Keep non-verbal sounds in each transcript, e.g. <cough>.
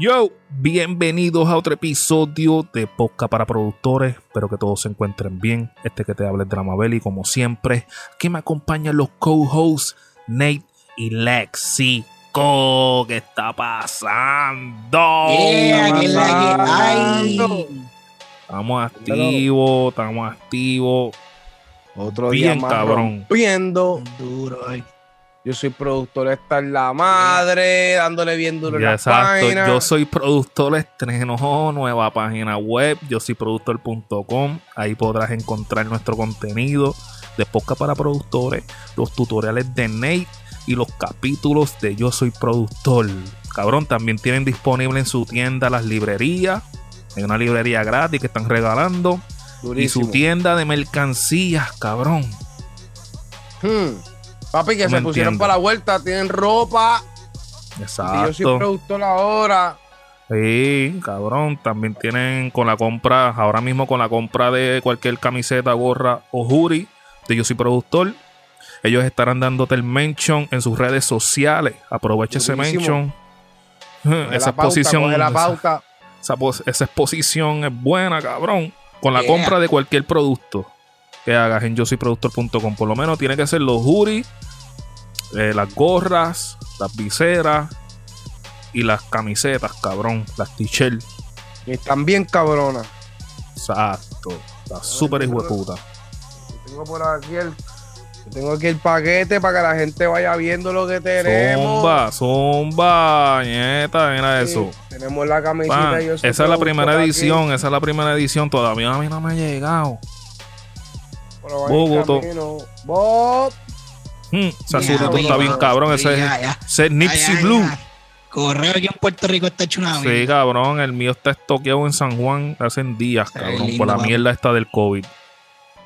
Yo, bienvenidos a otro episodio de Podcast para Productores. Espero que todos se encuentren bien. Este que te habla es Dramabelli, como siempre. Aquí me acompañan los co-hosts Nate y Lexico. ¿Qué está pasando? Yeah, que que. Estamos activos, estamos activos. Otro Bien, día más cabrón. rompiendo. Duro, ay. Yo soy productor, esta es la madre, dándole bien duro en Ya, la exacto. página. Yo soy productor estreno, nueva página web. Yo soy productor.com. Ahí podrás encontrar nuestro contenido de podcast para productores, los tutoriales de Nate y los capítulos de Yo soy productor. Cabrón, también tienen disponible en su tienda las librerías. Hay una librería gratis que están regalando. Y su tienda de mercancías, cabrón. Hmm. Papi, que No se pusieron para la vuelta, tienen ropa. Y yo soy Exacto. productor ahora. Sí, cabrón. También tienen con la compra, ahora mismo con la compra de cualquier camiseta, gorra o hoodie de Yo Soy Productor. Ellos estarán dándote el mention en sus redes sociales. Aprovecha ese mention. Coge <laughs> Esa exposición, la pauta. esa pos- esa exposición es buena, cabrón. Con la Yeah. compra de cualquier producto que hagas en yo soy productor.com. Por lo menos tiene que ser los hoodies, eh, las gorras, las viseras y las camisetas, cabrón. Las t-shirts. Están bien cabronas. Exacto. Está súper hijo de puta. Tengo por aquí el. yo tengo aquí el paquete para que la gente vaya viendo lo que tenemos. Zumba, zumba, nieta, mira Sí, eso. Tenemos la camiseta. Pan, Yo esa es la primera aquí. edición, esa es la primera edición. Todavía a mí no me ha llegado. Camino. Bob. Hmm, está bien cabrón. Ese es, Ya, ya. ese es Nipsey Ya, Blue. ya. Correo aquí en Puerto Rico está hecho una Sí, mierda. cabrón. El mío está estoqueado en San Juan hace días, cabrón. lindo, por la papi. mierda esta del COVID.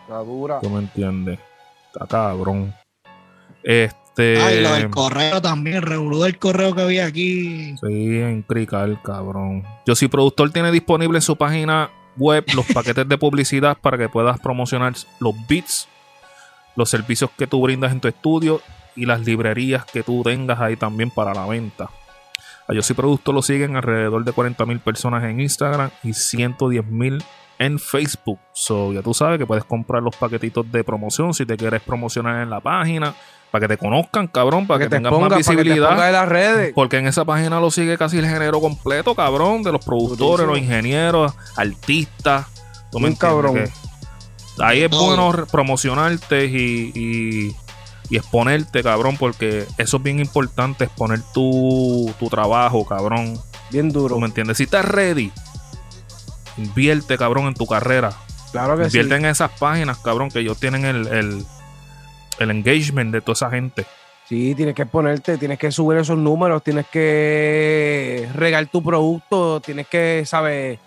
La dura. ¿Tú me entiendes? Está cabrón. Este. Ay, lo del correo también, el revolú del correo que había aquí. Sí, en Crical, cabrón. Yo soy productor, tiene disponible en su página web los paquetes de publicidad para que puedas promocionar los beats, los servicios que tú brindas en tu estudio y las librerías que tú tengas ahí también para la venta. A Yo soy productor lo siguen alrededor de 40 mil personas en Instagram y 110 mil en Facebook. So, ya tú sabes que puedes comprar los paquetitos de promoción si te quieres promocionar en la página. Para que te conozcan, cabrón, para que, te tengas ponga, más te visibilidad. ponga en las redes. Porque en esa página lo sigue casi el género completo, cabrón, de los productores, los ingenieros, artistas. ¿Tú me Un cabrón. Que ahí es bueno promocionarte y, y- y exponerte, cabrón, porque eso es bien importante, exponer tu, tu trabajo, cabrón. Bien duro. ¿Tú me entiendes? Si estás ready, invierte, cabrón, en tu carrera. Claro que sí. Invierte en esas páginas, cabrón, que ellos tienen el, el, el engagement de toda esa gente. Sí, tienes que ponerte, tienes que subir esos números, tienes que regar tu producto, tienes que, ¿sabes?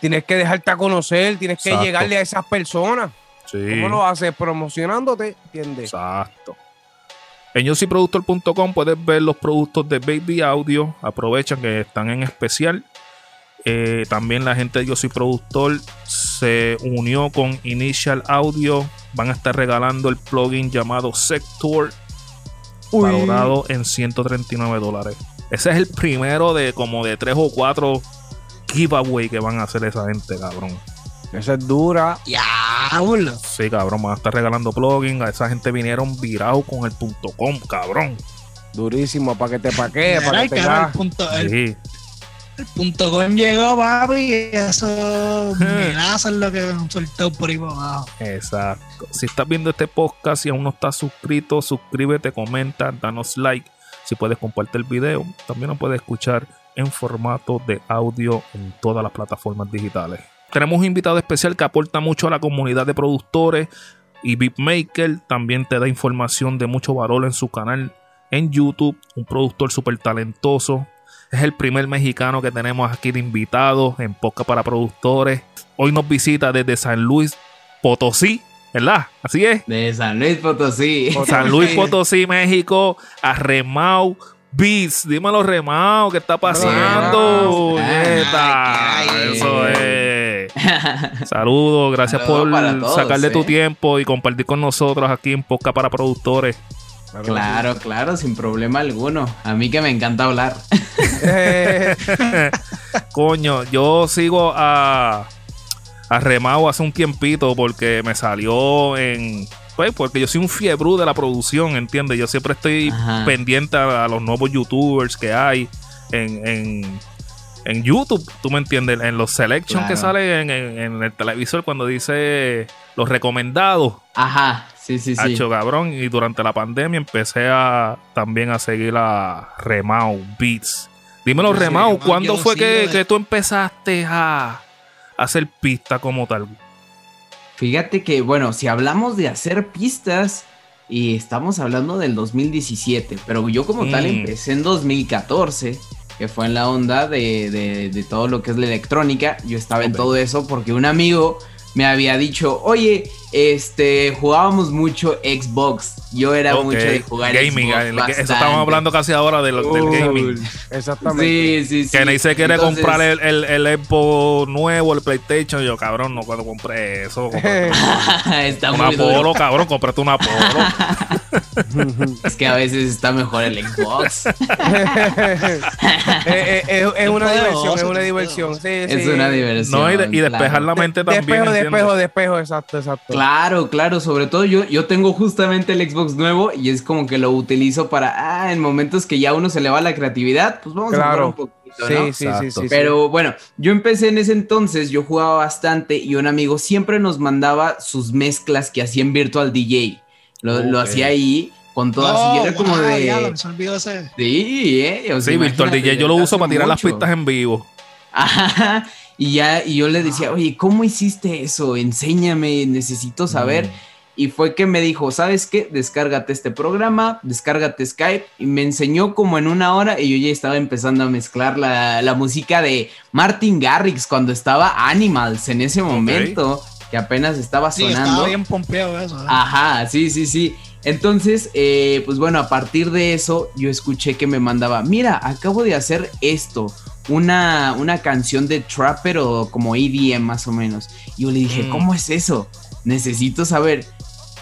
Tienes que dejarte a conocer, tienes que llegarle a esas personas. Sí. ¿Cómo lo haces? Promocionándote, ¿entiendes? Exacto. En yosyproductor.com puedes ver los productos de Baby Audio. Aprovechan que están en especial. Eh, también la gente de Yo Soy Productor se unió con Initial Audio. Van a estar regalando el plugin llamado Sector, Uy. valorado en 139 dólares. Ese es el primero de como de tres o cuatro giveaway que van a hacer esa gente, cabrón. Esa es dura. Diablo. Sí, cabrón, van a estar regalando plugins. A esa gente vinieron virados con el punto .com, cabrón. Durísimo, para que te paquee, para el que te da. el punto, el, Sí. el punto com llegó, papi, y eso <laughs> amenaza es lo que han soltado por ahí para abajo. Exacto. Si estás viendo este podcast y aún no estás suscrito, suscríbete, comenta, danos like. Si puedes compartir el video, también lo puedes escuchar en formato de audio en todas las plataformas digitales. Tenemos un invitado especial que aporta mucho a la comunidad de productores y beatmaker. También te da información de mucho valor en su canal en YouTube. Un productor súper talentoso. Es el primer mexicano que tenemos aquí de invitado en Podcast para Productores. Hoy nos visita desde San Luis Potosí, ¿verdad? Así es. De San Luis Potosí. San Luis <laughs> Potosí, México, a Remau Beats. Dímelo, Remau, ¿qué está pasando? Neta, Ay, qué hay. Eso es. <laughs> Saludos, gracias Saludos por todos, sacarle tu tiempo y compartir con nosotros aquí en Podcast para Productores. Claro, claro, sin problema alguno. A mí que me encanta hablar. <laughs> <laughs> Coño, yo sigo a, a Remao hace un tiempito porque me salió en. Pues porque yo soy un fiebrú de la producción, ¿entiendes? Yo siempre estoy Ajá. pendiente a, a los nuevos youtubers que hay en, en, en YouTube, ¿tú me entiendes? En los selections que salen en, el televisor cuando dice los recomendados. Ajá, sí, sí, sí. Hacho, cabrón. Y durante la pandemia empecé a también a seguir a Remao Beats. Dímelo, Remao, ¿cuándo fue que, de- que tú empezaste a hacer pista como tal? Fíjate que, bueno, si hablamos de hacer pistas, y estamos hablando del 2017, pero yo como tal empecé en 2014, que fue en la onda de, de- de todo lo que es la electrónica. Yo estaba en todo eso porque un amigo me había dicho, oye, este, jugábamos mucho Xbox. Yo era mucho de jugar gaming. Xbox eso estamos hablando casi ahora del, del Uh, gaming. Exactamente. Sí, sí, sí. Que Ney se quiere Entonces- comprar el, el, el Xbox nuevo, el PlayStation. Yo, cabrón, no puedo comprar eso. <laughs> cómprate <laughs> Está Una muy duro. Polo, cabrón, cómprate una Polo. <laughs> Es que a veces está mejor el Xbox. Eh, eh, es, es una diversión, es una diversión. Sí, es sí. una diversión. no, y, de- y despejar claro. la mente De- también. Despejo, ¿entiendes? despejo, despejo, exacto, exacto. Claro, claro, sobre todo yo, yo tengo justamente el Xbox nuevo y es como que lo utilizo para, ah, en momentos que ya uno se le va la creatividad, pues vamos a jugar un poquito, Sí, ¿no? sí, sí, sí, sí. Pero bueno, yo empecé en ese entonces, yo jugaba bastante y un amigo siempre nos mandaba sus mezclas que hacía en Virtual DJ. Lo, lo hacía ahí con todas Oh, y era como wow, de... diablo, se olvidó ese. Sí, eh. o sea, Sí, Virtual DJ yo lo uso para tirar las mucho. pistas en vivo. Ajá. Y ya, y yo le decía, oye, ¿cómo hiciste eso? Enséñame, necesito saber. Mm. Y fue que me dijo, ¿sabes qué? Descárgate este programa, descárgate Skype. Y me enseñó como en una hora y yo ya estaba empezando a mezclar la, la música de Martin Garrix cuando estaba Animals en ese momento, que apenas estaba Sí, sonando. estaba bien pompeado eso. Ajá, sí, sí, sí. Entonces, eh, pues bueno, a partir de eso, yo escuché que me mandaba, mira, acabo de hacer esto, una, una canción de trap, pero como EDM más o menos. Y yo le dije, Mm. ¿cómo es eso? Necesito saber.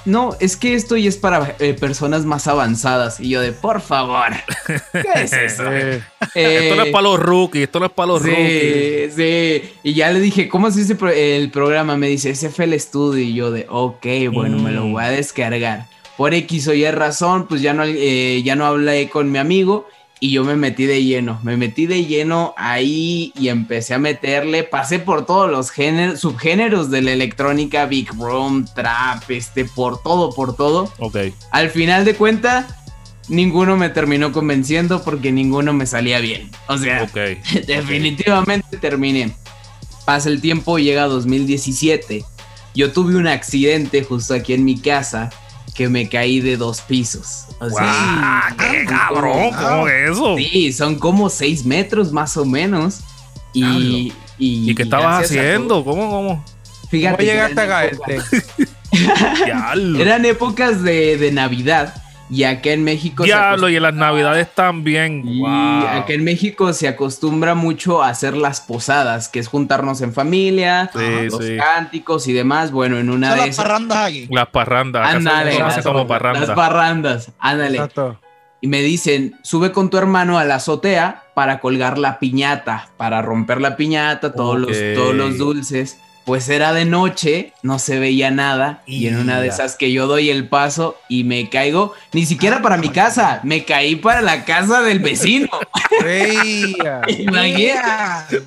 No, es que esto ya es para eh, personas más avanzadas. Y yo de, por favor, <laughs> ¿qué es eso? Eh, Esto no es para los rookies, esto no es para los rookies. Sí, sí. Y ya le dije, ¿cómo se dice pro- el programa? Me dice, FL Studio. Y yo de, ok, bueno, me lo Mm. voy a descargar. Por X o Y razón, pues ya no, eh, ya no hablé con mi amigo y yo me metí de lleno. Me metí de lleno ahí y empecé a meterle. Pasé por todos los géneros, subgéneros de la electrónica, Big Room, Trap, este, por todo, por todo. Ok. Al final de cuenta, ninguno me terminó convenciendo porque ninguno me salía bien. O sea. <laughs> Definitivamente terminé. Pasa el tiempo, llega 2017. Yo tuve un accidente justo aquí en mi casa que me caí de dos pisos. O sea. ¡Qué cabrón! ¿Cómo es eso? sí, son como seis metros más o menos. Y, y, ¿Y qué estabas haciendo? ¿Cómo, cómo? Fíjate, ¿Cómo llegaste a eran épocas- caerte? <laughs> Eran épocas de, de Navidad. Y acá en México. se Diablo, y en las acostumbra- navidades también. Y Wow. acá en México se acostumbra mucho a hacer las posadas, que es juntarnos en familia, Sí, los sí. cánticos y demás. Bueno, en una Son de las esas. parrandas aquí. Las parrandas. Ándale, las, como las parranda. parrandas, ándale. Exacto. Y me dicen, sube con tu hermano a la azotea para colgar la piñata, para romper la piñata, todos, los, todos los dulces. Pues era de noche, no se veía nada. Y en una de esas que yo doy el paso y me caigo, ni siquiera para mi casa, me caí para la casa del vecino. <laughs> Imagínate.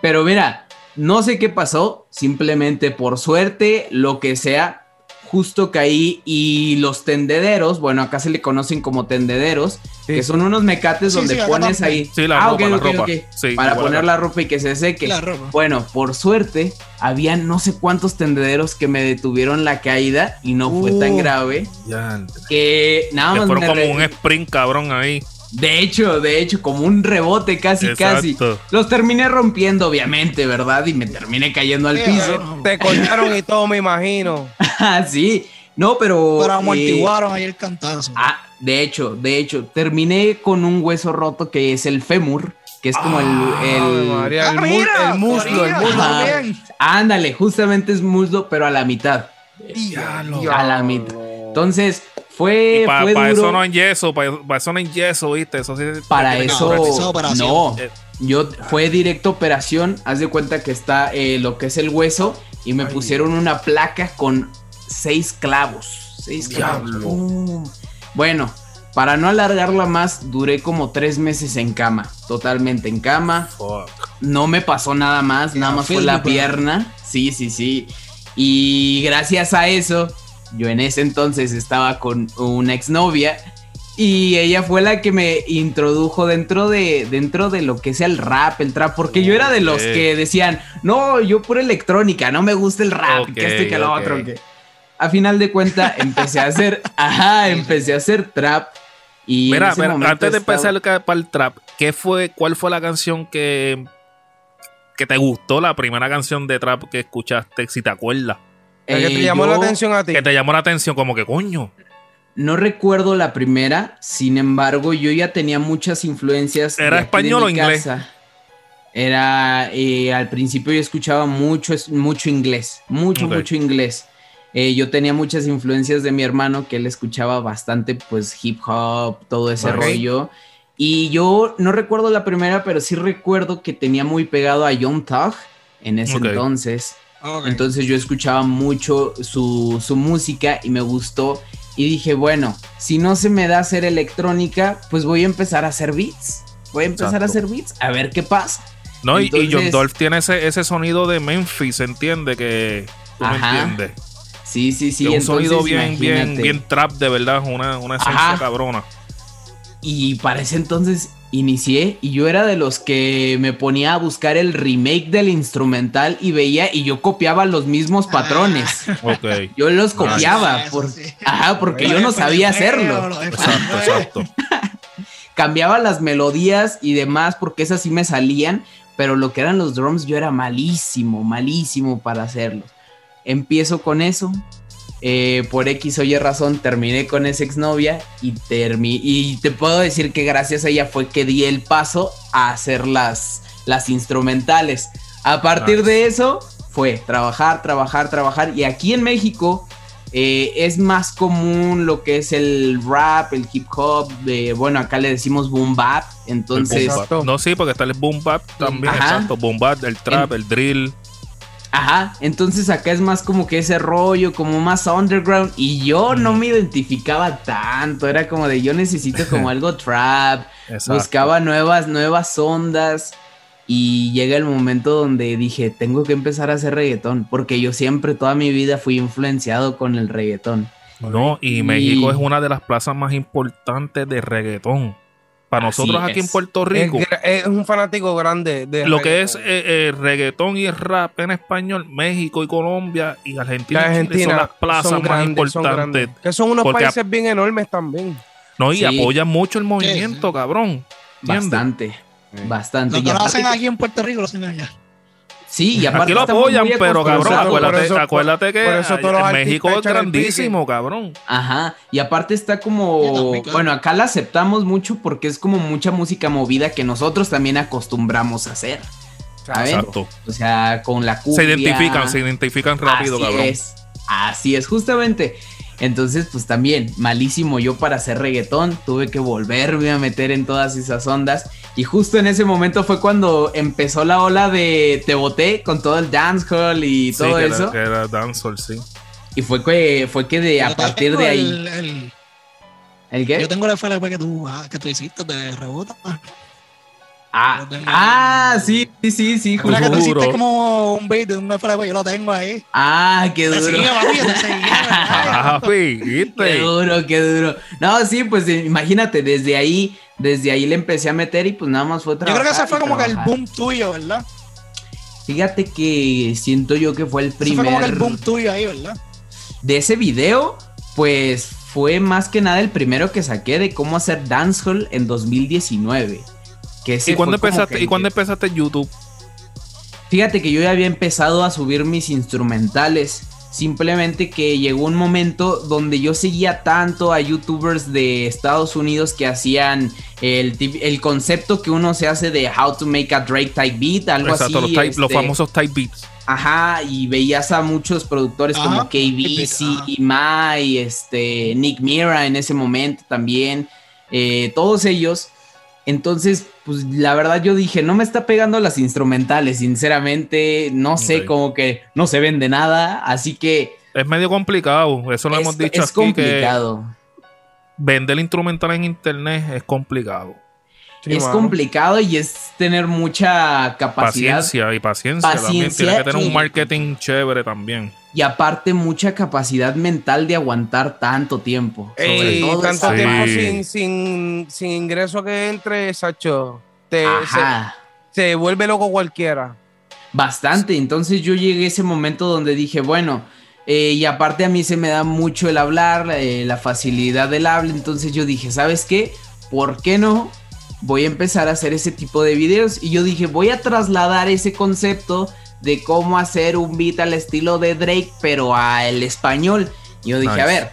Pero mira, no sé qué pasó, simplemente por suerte, lo que sea, justo caí y los tendederos, bueno, acá se le conocen como tendederos, Sí. que son unos mecates Sí, donde sí, pones ahí. Sí, la Ah, ropa, ok, la ok, ropa. ok. Sí, para poner la ropa y que se seque. La ropa. Bueno, por suerte, había no sé cuántos tendederos que me detuvieron la caída y no fue tan Uh. grave Diantre. que nada más fueron como un sprint cabrón ahí. De hecho, de hecho, como un rebote casi, casi. Los terminé rompiendo, obviamente, ¿verdad? Y me terminé cayendo al Sí, piso. bueno, Te cortaron y todo, me imagino. <laughs> Ah, sí. No, pero. Pero eh, amortiguaron ahí el cantazo. ah, de hecho, de hecho, terminé con un hueso roto que es el fémur, que es como el. Ave el- María, el, Ah, mu- mira, el muslo, el María. muslo. También. Ándale, justamente es muslo, pero a la mitad. Diablo. A la mitad. Entonces, fue, Para fue duro. eso no en yeso, para eso no en yeso, ¿viste? Eso sí. para eso. operación. No. Yo fue directo operación, haz de cuenta que está eh, lo que es el hueso y me Ay. pusieron una placa con seis clavos. Seis clavos. Bueno, para no alargarla más, duré como tres meses en cama, totalmente en cama. Fuck. No me pasó nada más, nada más fue la pierna. Sí, sí, sí. Y gracias a eso, yo en ese entonces estaba con una exnovia y ella fue la que me introdujo dentro de dentro de lo que es el rap, el trap, porque yo era de los que decían, "No, yo por electrónica, no me gusta el rap, Ok, que esto y que lo otro." que-". A final de cuentas empecé a hacer, <laughs> ajá, empecé a hacer trap y Mira, antes de estaba- empezar para el trap, ¿qué fue, ¿cuál fue la canción que, que te gustó? La primera canción de trap que escuchaste, si te acuerdas. Que Eh, te llamó la atención a ti. Que te llamó la atención, como que coño. No recuerdo la primera, sin embargo, yo ya tenía muchas influencias. ¿Era de aquí de español mi o inglés? casa. Era, eh, al principio yo escuchaba mucho, mucho inglés, mucho, mucho inglés. Eh, yo tenía muchas influencias de mi hermano, que él escuchaba bastante, pues, hip hop, todo ese rollo. Y yo no recuerdo la primera, pero sí recuerdo que tenía muy pegado a Young Thug en ese entonces. Entonces yo escuchaba mucho su, su música y me gustó. Y dije, bueno, si no se me da hacer electrónica, pues voy a empezar a hacer beats. Voy a empezar Exacto. a hacer beats, a ver qué pasa. No, y- y John Dolph tiene ese, ese sonido de Memphis, ¿entiende? Que tú me Ajá. entiendes. Sí, sí, sí. Un entonces, sonido bien, bien, bien trap, de verdad, una, una esencia Ajá. cabrona. Y para ese entonces inicié y yo era de los que me ponía a buscar el remake del instrumental y veía y yo copiaba los mismos patrones. Ok. Yo los Ah, copiaba. eso por- sí. Ajá, porque Lo yo no sabía Felipe, hacerlo. Exacto, exacto. <laughs> cambiaba las melodías y demás porque esas sí me salían, pero lo que eran los drums yo era malísimo, malísimo para hacerlos. Empiezo con eso, eh, por X o Y razón terminé con esa exnovia y, termi y te puedo decir que gracias a ella fue que di el paso a hacer las, las instrumentales. A partir de eso fue trabajar, trabajar, trabajar y aquí en México eh, es más común lo que es el rap, el hip hop, eh, bueno, acá le decimos boom bap, entonces, boom bap. Exacto. No, sí, porque está el boom bap también, Ajá. exacto. Boom bap, el trap, el drill. Ajá, entonces acá es más como que ese rollo, como más underground y yo no me identificaba tanto, era como de yo necesito como <laughs> algo trap, Exacto. buscaba nuevas, nuevas ondas. Y llega el momento donde dije, tengo que empezar a hacer reggaetón, porque yo siempre, toda mi vida, fui influenciado con el reggaetón. No, y Y- México es una de las plazas más importantes de reggaetón. Para Así nosotros aquí en. Puerto Rico, es un fanático grande de lo que es reggaetón. eh, eh, reggaetón y rap en español, México y Colombia y Argentina, son las plazas son más grandes, importantes. Que son unos a- países bien enormes también. No, y Sí. apoyan mucho el movimiento, cabrón. ¿Entiendes? Bastante, bastante. Lo Y que lo hacen aquí en Puerto Rico lo hacen allá. Sí, y aparte Aquí lo apoyan, muy pero cabrón, acuérdate, eso- acuérdate que eso en México es grandísimo, cabrón. Ajá, y aparte está como, bueno, acá la aceptamos mucho porque es como mucha música movida que nosotros también acostumbramos a hacer, ¿saben? Exacto. O sea, con la cumbia. Se identifican, se identifican rápido, así cabrón. es, así es, justamente. Entonces, pues también, malísimo yo para hacer reggaetón, tuve que volverme a meter en todas esas ondas. Y justo en ese momento fue cuando empezó la ola de Te Boté con todo el dancehall y Sí, todo que era- eso. que era dancehall, sí. Y fue que, fue que de a Yo partir de ahí. el- el- ¿El qué? yo tengo el FLP que tú, ah, que tú hiciste de rebota. Ah, yo tengo- ah, sí, sí, sí, sí, Una que tú Juro. hiciste como un beat de un FLP, yo lo tengo ahí. Ah, qué duro. seguía, papi, te seguía. <laughs> Ah, Qué duro, qué duro. No, sí, pues eh, imagínate, desde ahí, desde ahí le empecé a meter y pues nada más fue Yo trabajar. creo que ese fue como que el boom tuyo, ¿verdad? Fíjate que siento yo que fue el Ese fue como que primer el boom tuyo ahí, ¿verdad? de ese video, pues fue más que nada el primero que saqué de cómo hacer dancehall en 2019. Que ese ¿Y cuándo empezaste, que- ¿y cuándo empezaste en YouTube? Fíjate que yo ya había empezado a subir mis instrumentales. Simplemente que llegó un momento donde yo seguía tanto a youtubers de Estados Unidos que hacían el, el concepto que uno se hace de how to make a Drake type beat, algo Exacto, así. los, type- los este, famosos type beats. Ajá, y veías a muchos productores Ajá, como KBC. Imai, este, Nick Mira en ese momento también. eh, todos ellos. Entonces, pues la verdad yo dije, no me está pegando las instrumentales, sinceramente, no sé, Ok. como que no se vende nada, así que Es medio complicado. Eso lo es, hemos dicho es aquí que complicado. vender instrumental en internet es complicado. Sí, es complicado y es tener mucha capacidad Paciencia y paciencia, también. Tiene que tener y- un marketing chévere también. y aparte mucha capacidad mental de aguantar tanto tiempo. Sobre Ey, todo tanto Sí. tiempo parte. sin, sin, sin ingreso que entre, Sacho. Te, se, se vuelve loco cualquiera. Bastante. Entonces yo llegué a ese momento donde dije, bueno, eh, y aparte a mí se me da mucho el hablar, eh, la facilidad del habla. Entonces yo dije, ¿sabes qué? ¿Por qué no? Voy a empezar a hacer ese tipo de videos. Y yo dije, voy a trasladar ese concepto de cómo hacer un beat al estilo de Drake, pero al español. Y yo dije, Nice. a ver,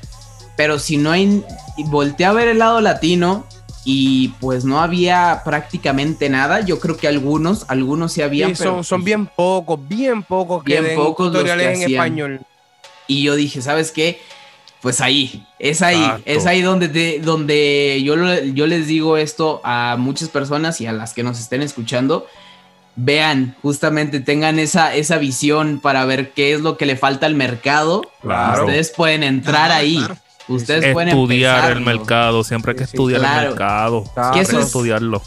pero si no hay... y Volteé a ver el lado latino. Y pues no había prácticamente nada. Yo creo que algunos, algunos sí habían. Sí, pero, son, son pues, bien pocos, bien pocos que Bien den pocos los tutoriales que en hacían. español. Y yo dije, ¿sabes qué? Pues ahí, es ahí, Exacto. es ahí donde, te- donde yo, lo- yo les digo esto a muchas personas y a las que nos estén escuchando. Vean, justamente tengan esa, esa visión para ver qué es lo que le falta al mercado. Claro. Ustedes pueden entrar Claro, ahí. claro. Ustedes pueden Estudiar el mercado. Siempre hay que Sí, sí, estudiar claro. el mercado. Claro. Siempre hay que estudiarlo.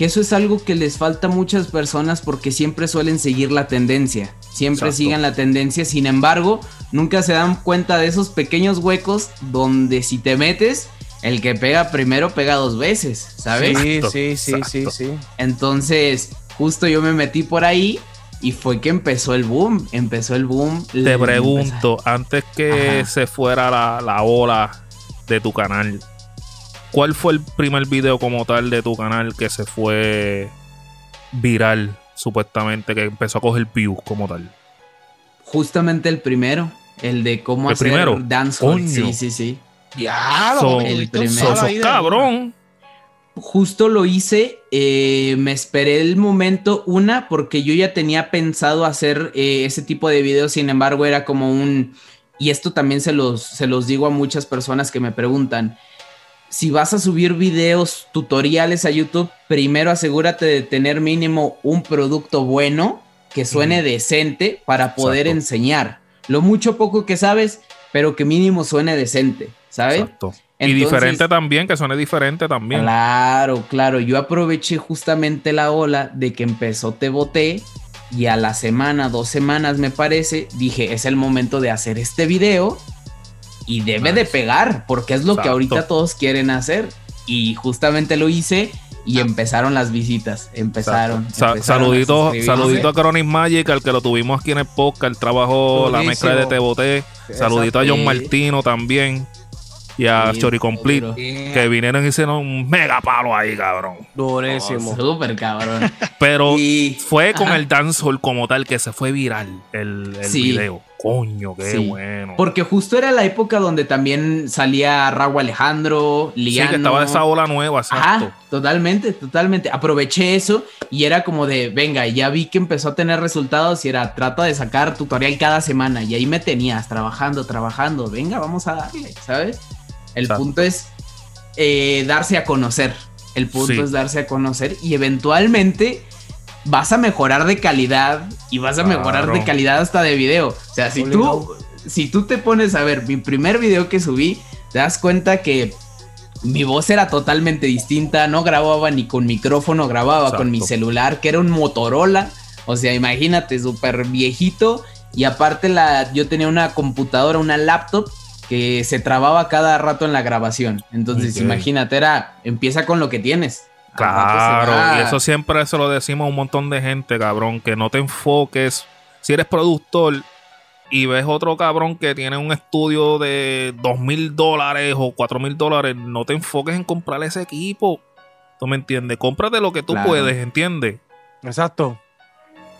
Que eso es algo que les falta a muchas personas porque siempre suelen seguir la tendencia. Siempre Exacto. siguen la tendencia. Sin embargo, nunca se dan cuenta de esos pequeños huecos donde si te metes, el que pega primero pega dos veces, ¿sabes? Sí, Exacto, sí, sí, sí, exacto. sí. Entonces, justo yo me metí por ahí y fue que empezó el boom. Empezó el boom. Te pregunto, antes que Ajá. se fuera la, la ola de tu canal, ¿cuál fue el primer video como tal de tu canal que se fue viral, supuestamente, que empezó a coger views como tal? Justamente el primero. El de cómo ¿El hacer primero? dancehall. Sí, sí, sí. Ya, So- el primero. So- cabrón. Justo lo hice, eh, me esperé el momento, una, porque yo ya tenía pensado hacer eh, ese tipo de videos, sin embargo era como un, y esto también se los, se los digo a muchas personas que me preguntan, si vas a subir videos tutoriales a YouTube, primero asegúrate de tener mínimo un producto bueno, que suene decente para poder Exacto. enseñar. Lo mucho poco que sabes, pero que mínimo suene decente, ¿sabes? Exacto. y diferente también, que suene diferente también. Claro, claro. Yo aproveché justamente la ola de que empezó Te Boté y a la semana, dos semanas me parece, dije, es el momento de hacer este video y debe de pegar porque es lo que ahorita todos quieren hacer. Y justamente lo hice y empezaron las visitas, empezaron. Saludito, saludito a Chronic Magic, al que lo tuvimos aquí en el podcast, el trabajo, la mezcla de. Teboté. Saludito a John. Martino también. Y a Sí, Chori Complete, duro. que vinieron y hicieron un mega palo ahí, cabrón. Durísimo. Oh, súper cabrón. Pero Y- fue con ajá. el dancehall como tal que se fue viral el, el Sí. video. Coño, qué Sí. bueno. Porque justo era la época donde también salía Raúl Alejandro, sí, Liano. que estaba esa ola nueva, exacto. Ajá, totalmente, totalmente. Aproveché eso y era como de, venga, ya vi que empezó a tener resultados y era, trata de sacar tutorial cada semana y ahí me tenías trabajando, trabajando, venga, vamos a darle, ¿sabes? El Exacto. punto es eh, darse a conocer, el punto Sí. es darse a conocer y eventualmente vas a mejorar de calidad y vas a mejorar de calidad hasta de video. O sea, si tú, si tú te pones a ver mi primer video que subí, te das cuenta que mi voz era totalmente distinta, no grababa ni con micrófono, grababa con mi celular, que era un Motorola. O sea, imagínate, súper viejito. Y aparte la, yo tenía una computadora, una laptop que se trababa cada rato en la grabación. Entonces, imagínate, era, empieza con lo que tienes. Claro, y eso siempre se lo decimos a un montón de gente, cabrón, que no te enfoques. Si eres productor y ves otro cabrón que tiene un estudio de dos mil dólares o cuatro mil dólares, no te enfoques en comprar ese equipo. ¿Tú me entiendes? Cómprate lo que tú Claro. puedes, ¿entiendes? Exacto.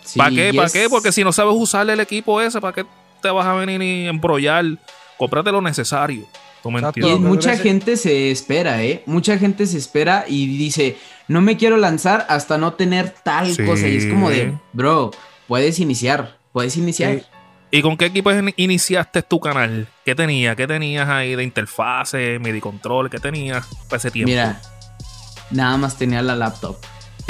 Sí, ¿Para qué? ¿Para es- qué? Porque si no sabes usarle el equipo ese, ¿para qué te vas a venir y embrollar? Cómprate lo necesario. ¿Tú me Exacto. Y entiendes? Mucha gente se espera, ¿eh? Mucha gente se espera y dice, no me quiero lanzar hasta no tener tal Sí. cosa. Y es como de, bro, puedes iniciar, puedes iniciar. Sí. ¿Y con qué equipo in- iniciaste tu canal? ¿Qué tenías? ¿Qué tenías ahí de interfase, MIDI control? ¿Qué tenías para ese tiempo? Mira, nada más tenía la laptop.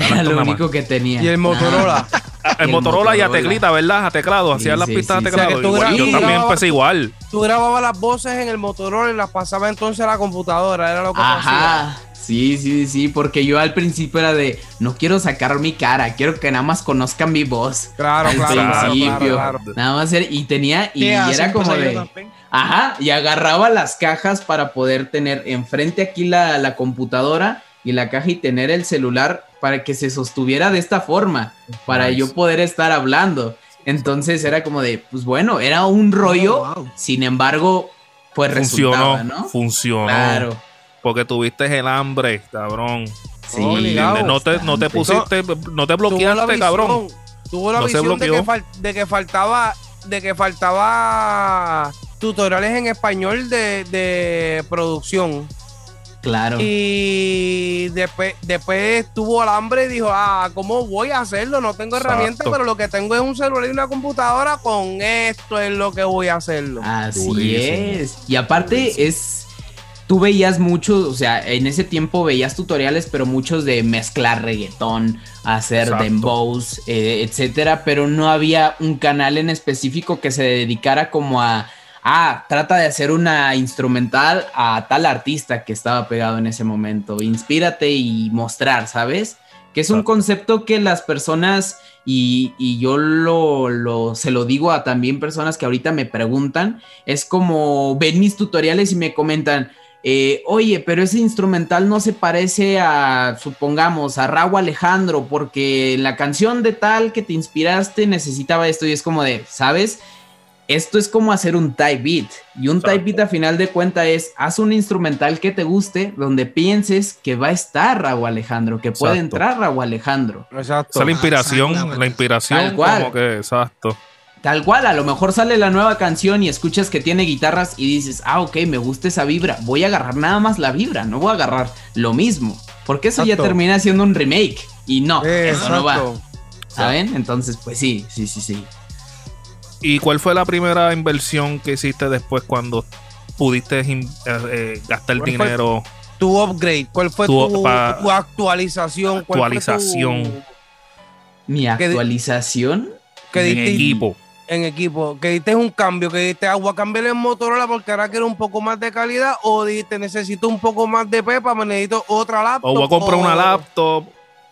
Era lo único que tenía. Y el Motorola. Ah, El El Motorola y a Motorola. teclita, ¿verdad? A teclado, Sí, hacían las sí, pistas sí. O sea, teclado. Igual, yo también empecé igual. Tú grababas las voces en el Motorola y las pasaba entonces a la computadora. Era lo que. Ajá. Sí, sí, sí, porque yo al principio era de, no quiero sacar mi cara, quiero que nada más conozcan mi voz. Claro, al claro, principio. claro, claro. Nada más era, y tenía, y Sí, era como yo de, ajá, y agarraba las cajas para poder tener enfrente aquí la, la computadora y la caja y tener el celular para que se sostuviera de esta forma, para Nice. yo poder estar hablando. Entonces era como de, pues bueno, era un rollo, Oh, wow. sin embargo, pues Funcionó, resultaba, ¿no? funcionó. Claro. Porque tuviste el hambre, cabrón. Sí, Obligado. No te, no te pusiste, no te Tuvo la bloqueaste, visión, cabrón. Tuvo la No visión de que, bloqueó. fal- de que faltaba de que faltaba tutoriales en español de, de producción. Claro. Y después, después tuvo el hambre y dijo, ah, ¿cómo voy a hacerlo? No tengo herramientas, pero lo que tengo es un celular y una computadora, con esto es lo que voy a hacerlo. Así Durísimo. es. Y aparte es, tú veías mucho, o sea, en ese tiempo veías tutoriales, pero muchos de mezclar reggaetón, hacer Exacto. dembows, eh, etcétera, pero no había un canal en específico que se dedicara como a, ah, trata de hacer una instrumental a tal artista que estaba pegado en ese momento, inspírate y mostrar, ¿sabes? Que es un concepto que las personas, y, y yo lo, lo- se lo digo a también personas que ahorita me preguntan, es como ven mis tutoriales y me comentan, eh, oye, pero ese instrumental no se parece a, supongamos, a Raúl Alejandro, porque la canción de tal que te inspiraste necesitaba esto y es como de, ¿sabes? Esto es como hacer un type beat. Y un type beat a final de cuenta es, haz un instrumental que te guste, donde pienses que va a estar Raúl Alejandro, que puede Exacto. entrar Raúl Alejandro. Exacto. Esa es la inspiración, la inspiración Tal cual. como que, exacto. Tal cual, a lo mejor sale la nueva canción y escuchas que tiene guitarras y dices, ah, ok, me gusta esa vibra, voy a agarrar nada más la vibra, no voy a agarrar lo mismo, porque eso ya termina siendo un remake y no, eso no va. ¿saben? Entonces, pues sí, sí, sí, sí. ¿Y cuál fue la primera inversión que hiciste después cuando pudiste eh, eh, gastar dinero? Tu upgrade, ¿cuál fue Tu- tu, pa- tu actualización? ¿Cuál fue tu- Actualización. Mi actualización, que en diste equipo. en equipo, que diste un cambio, que diste agua, cambiar el Motorola porque ahora quiero un poco más de calidad o dijiste necesito un poco más de pepa, me necesito otra laptop. O voy a comprar o- una laptop,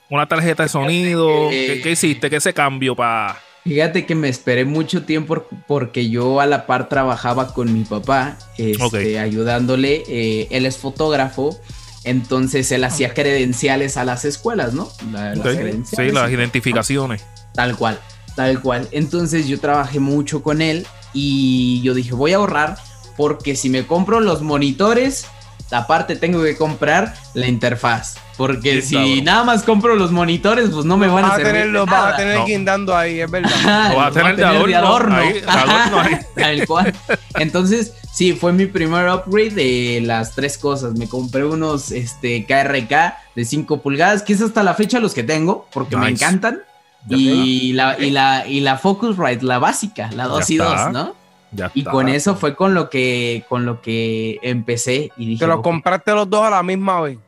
una tarjeta de sonido. que- ¿Qué, qué hiciste? ¿Qué ese cambio para...? Fíjate que me esperé mucho tiempo porque yo a la par trabajaba con mi papá, este, ayudándole, eh, él es fotógrafo. Entonces él hacía credenciales a las escuelas, ¿no? La- las. Sí, las identificaciones. Tal cual, tal cual. Entonces yo trabajé mucho con él y yo dije, voy a ahorrar porque si me compro los monitores, aparte tengo que comprar la interfaz. Porque Sí, si nada más compro los monitores, pues no me van a a servir. tener, los vas a tener No. guindando ahí, es verdad. Ajá, <laughs> Lo vas a tener de adorno, ahí, de adorno ahí. <laughs> Tal cual. Entonces, sí, fue mi primer upgrade de las tres cosas. Me compré unos este, KRK de 5 pulgadas, que es hasta la fecha los que tengo, porque me encantan. Y la, y, la, y la Focusrite, la básica, la 2 y está. 2, ¿no? Ya Y está. con eso fue con lo que, con lo que empecé y dije, Te los "Ok". compraste los dos a la misma vez.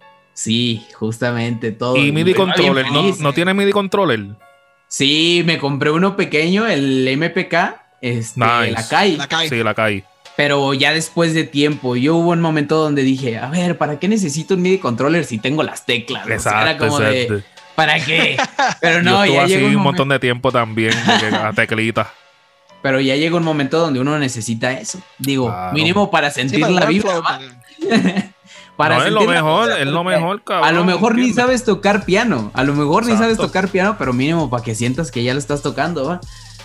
Sí, justamente todo. Y MIDI controller. ¿No, tiene MIDI controller? Sí, me compré uno pequeño, el MPK, este, Nice. la CAI. La cae. Sí, la caí. Pero ya después de tiempo, yo hubo un momento donde dije, a ver, ¿para qué necesito un MIDI controller si tengo las teclas? O sea, Exacto, era como exacto. de, ¿para qué? <laughs> Pero Yo no, estuve ya así llegó un un montón momento, de tiempo también, de que a teclita. <laughs> pero ya llega un momento donde uno necesita eso. Digo, Claro. mínimo para sentir la vibra. <laughs> no, es lo mejor, es lo mejor, cabrón. A lo mejor ni sabes tocar piano, a lo mejor ni sabes tocar piano, pero mínimo para que sientas que ya lo estás tocando, ¿va?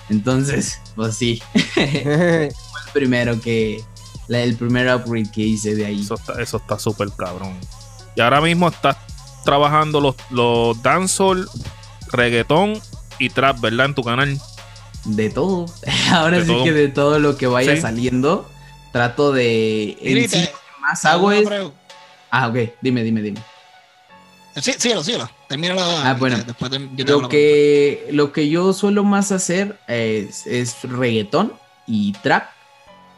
Entonces, pues sí, <laughs> el primero que, el primer upgrade que hice de ahí. Eso está, eso está súper cabrón. Y ahora mismo estás trabajando los, los dancehall, reggaetón y trap, ¿verdad? En tu canal. De todo. <laughs> Ahora De sí todo. que de todo lo que vaya Sí. saliendo, trato de. más hago es. Ah, ok, dime, dime, dime. Sí, síguelo, síguelo. Termina la. Ah, bueno. Después de- yo Lo que, lo que yo suelo más hacer es, es reggaetón y trap.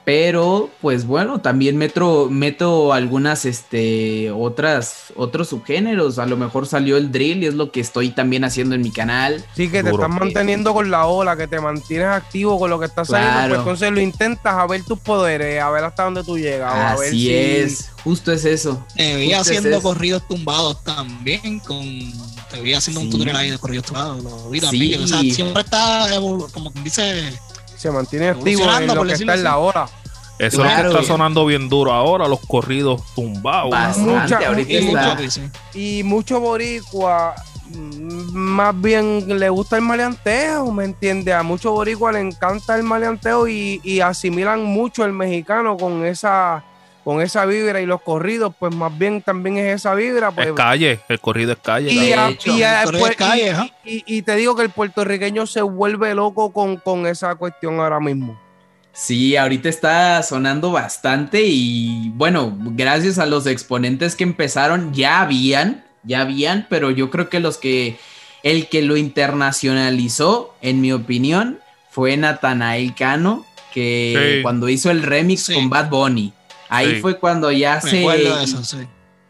Pero, pues bueno, también meto, meto algunas, este, otras, otros subgéneros. A lo mejor salió el drill y es lo que estoy también haciendo en mi canal. Sí, que te Duro. estás manteniendo con la ola, que te mantienes activo con lo que estás saliendo. Claro. Pues entonces lo intentas a ver tus poderes, a ver hasta dónde tú llegas. a ver Así si- es, justo es eso. Te vi es haciendo corridos tumbados también. Con, te vi haciendo un tutorial ahí de corridos tumbados. Lo vi Sí. también. O sea, siempre está, como quien dice, Se mantiene activo en lo que está en la ola. Eso es lo que está sonando bien duro ahora, los corridos tumbados. Bastante, Mucha- ahorita y está. mucho, sí. Y mucho boricua mm, más bien le gusta el maleanteo, ¿me entiendes? A muchos boricua le encanta el maleanteo y, y asimilan mucho el mexicano con esa con esa vibra y los corridos, pues más bien también es esa vibra. Pues, Es calle, el corrido es calle. y, a- a- pues, es calle, te digo que el puertorriqueño se vuelve loco con, con esa cuestión ahora mismo. Sí, ahorita está sonando bastante y bueno, gracias a los exponentes que empezaron, ya habían, ya habían, pero yo creo que los que, el que lo internacionalizó, en mi opinión, fue Natanael Cano, que Sí. cuando hizo el remix Sí. con Bad Bunny. Ahí Sí. fue cuando ya Me se... acuerdo de eso, sí.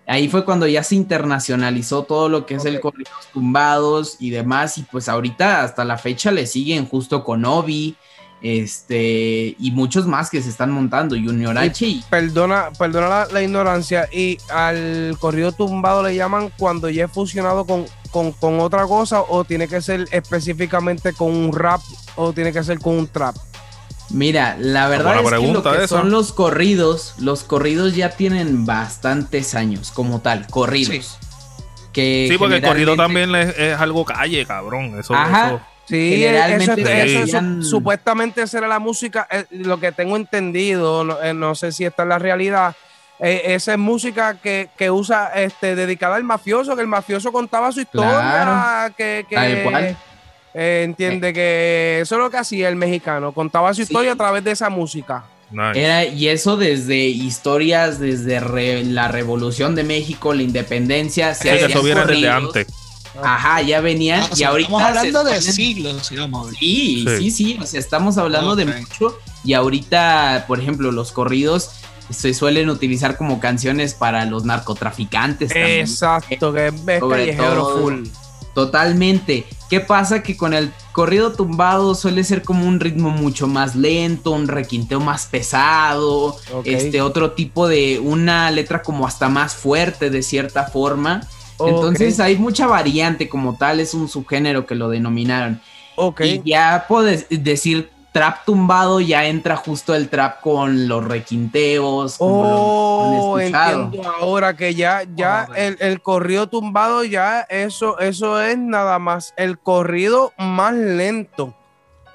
Ahí fue cuando ya se internacionalizó todo lo que es el corridos tumbados y demás. Y pues ahorita hasta la fecha le siguen justo con Obi, este, y muchos más que se están montando. Junior H y Perdona, perdona la, la ignorancia. Y al corrido tumbado le llaman cuando ya es fusionado con, con, con otra cosa, o tiene que ser específicamente con un rap, o tiene que ser con un trap. Mira, la verdad es que lo que esa. son los corridos, los corridos ya tienen bastantes años como tal, corridos. Que Sí, porque el corrido también es, es algo calle, cabrón. Eso, Ajá. eso- Sí, Generalmente eso, eso- supuestamente será la música, eh, lo que tengo entendido, no, eh, no sé si esta es la realidad. eh, esa es música que, que usa este dedicada al mafioso, que el mafioso contaba su historia, Claro. que, que Tal cual. Eh, entiende que eso es lo que hacía el mexicano, contaba su Sí. historia a través de esa música. nice. Era, y eso desde historias, desde re- la revolución de México, la independencia. se Sí, que eso viene desde antes. Ajá, ya venían. Ah, o y sea, ahorita. estamos hablando de ponen- siglos, sí, ver. Sí, Sí. sí, sí, o sea, estamos hablando de Ok. mucho y ahorita, por ejemplo, los corridos se suelen utilizar como canciones para los narcotraficantes. también. Exacto, que es, es Sobre callejero todo. full. Totalmente. ¿Qué pasa? Que con el corrido tumbado suele ser como un ritmo mucho más lento, un requinteo más pesado, este otro tipo de una letra como hasta más fuerte de cierta forma. Entonces hay mucha variante como tal, es un subgénero que lo denominaron. Ok. Y ya puedes decir trap tumbado, ya entra justo el trap con los requinteos. como Oh, lo entiendo ahora que ya, ya Ah, el, el corrido tumbado, ya eso, eso es nada más el corrido más lento.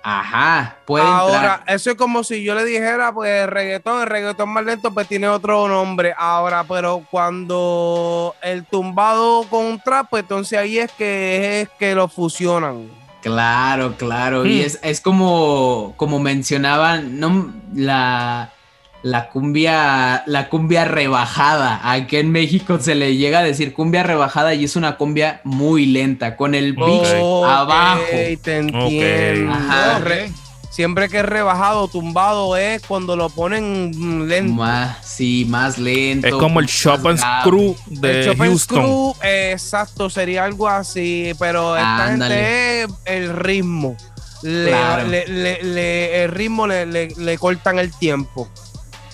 Ajá, puede Ahora, entrar. eso es como si yo le dijera, pues el reggaetón, el reggaetón más lento, pues tiene otro nombre. Ahora, pero cuando el tumbado con un trap, pues entonces ahí es que es que lo fusionan. Claro, claro. Y Hmm. es, es como, como mencionaban, no la, la cumbia, la cumbia rebajada. Aquí en México se le llega a decir cumbia rebajada y es una cumbia muy lenta, con el beat Ok, abajo. te entiendo. Ajá. Re- siempre que es rebajado, tumbado es cuando lo ponen lento. Más, sí, más lento. Es como el Shop and. Screw El de Chopin Houston. Screw, eh, exacto, sería algo así, pero esta Ándale. gente es el ritmo. Le, Claro. le- le- le- el ritmo le, le- le cortan el tiempo.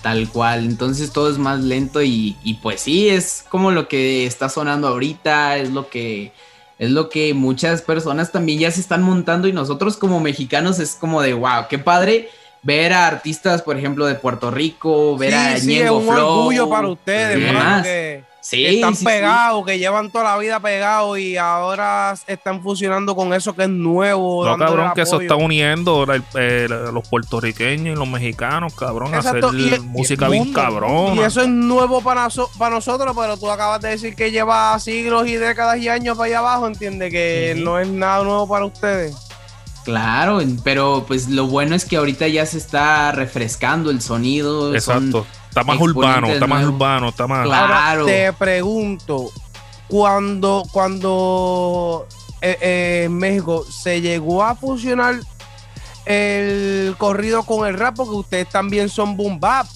Tal cual, entonces todo es más lento y, y pues sí, es como lo que está sonando ahorita, es lo que es lo que muchas personas también ya se están montando y nosotros como mexicanos es como de wow, qué padre ver a artistas, por ejemplo, de Puerto Rico, ver a Sí, sí, es Ñengo un Flow orgullo para ustedes, y demás. Sí, que están sí, sí. pegados, que llevan toda la vida pegados y ahora están fusionando con eso que es nuevo. No, cabrón, que eso está uniendo ahora el- eh, los puertorriqueños y los mexicanos, cabrón, a hacer y música y bien cabrón. Y eso es nuevo para, para nosotros, pero tú acabas de decir que lleva siglos y décadas y años para allá abajo, entiende que no es nada nuevo para ustedes. Claro, pero pues lo bueno es que ahorita ya se está refrescando el sonido. son- Exacto. Está más urbano, está más urbano, está más. Claro. Ahora te pregunto, cuando, cuando eh, eh, en México se llegó a fusionar el corrido con el rap porque ustedes también son boom bap.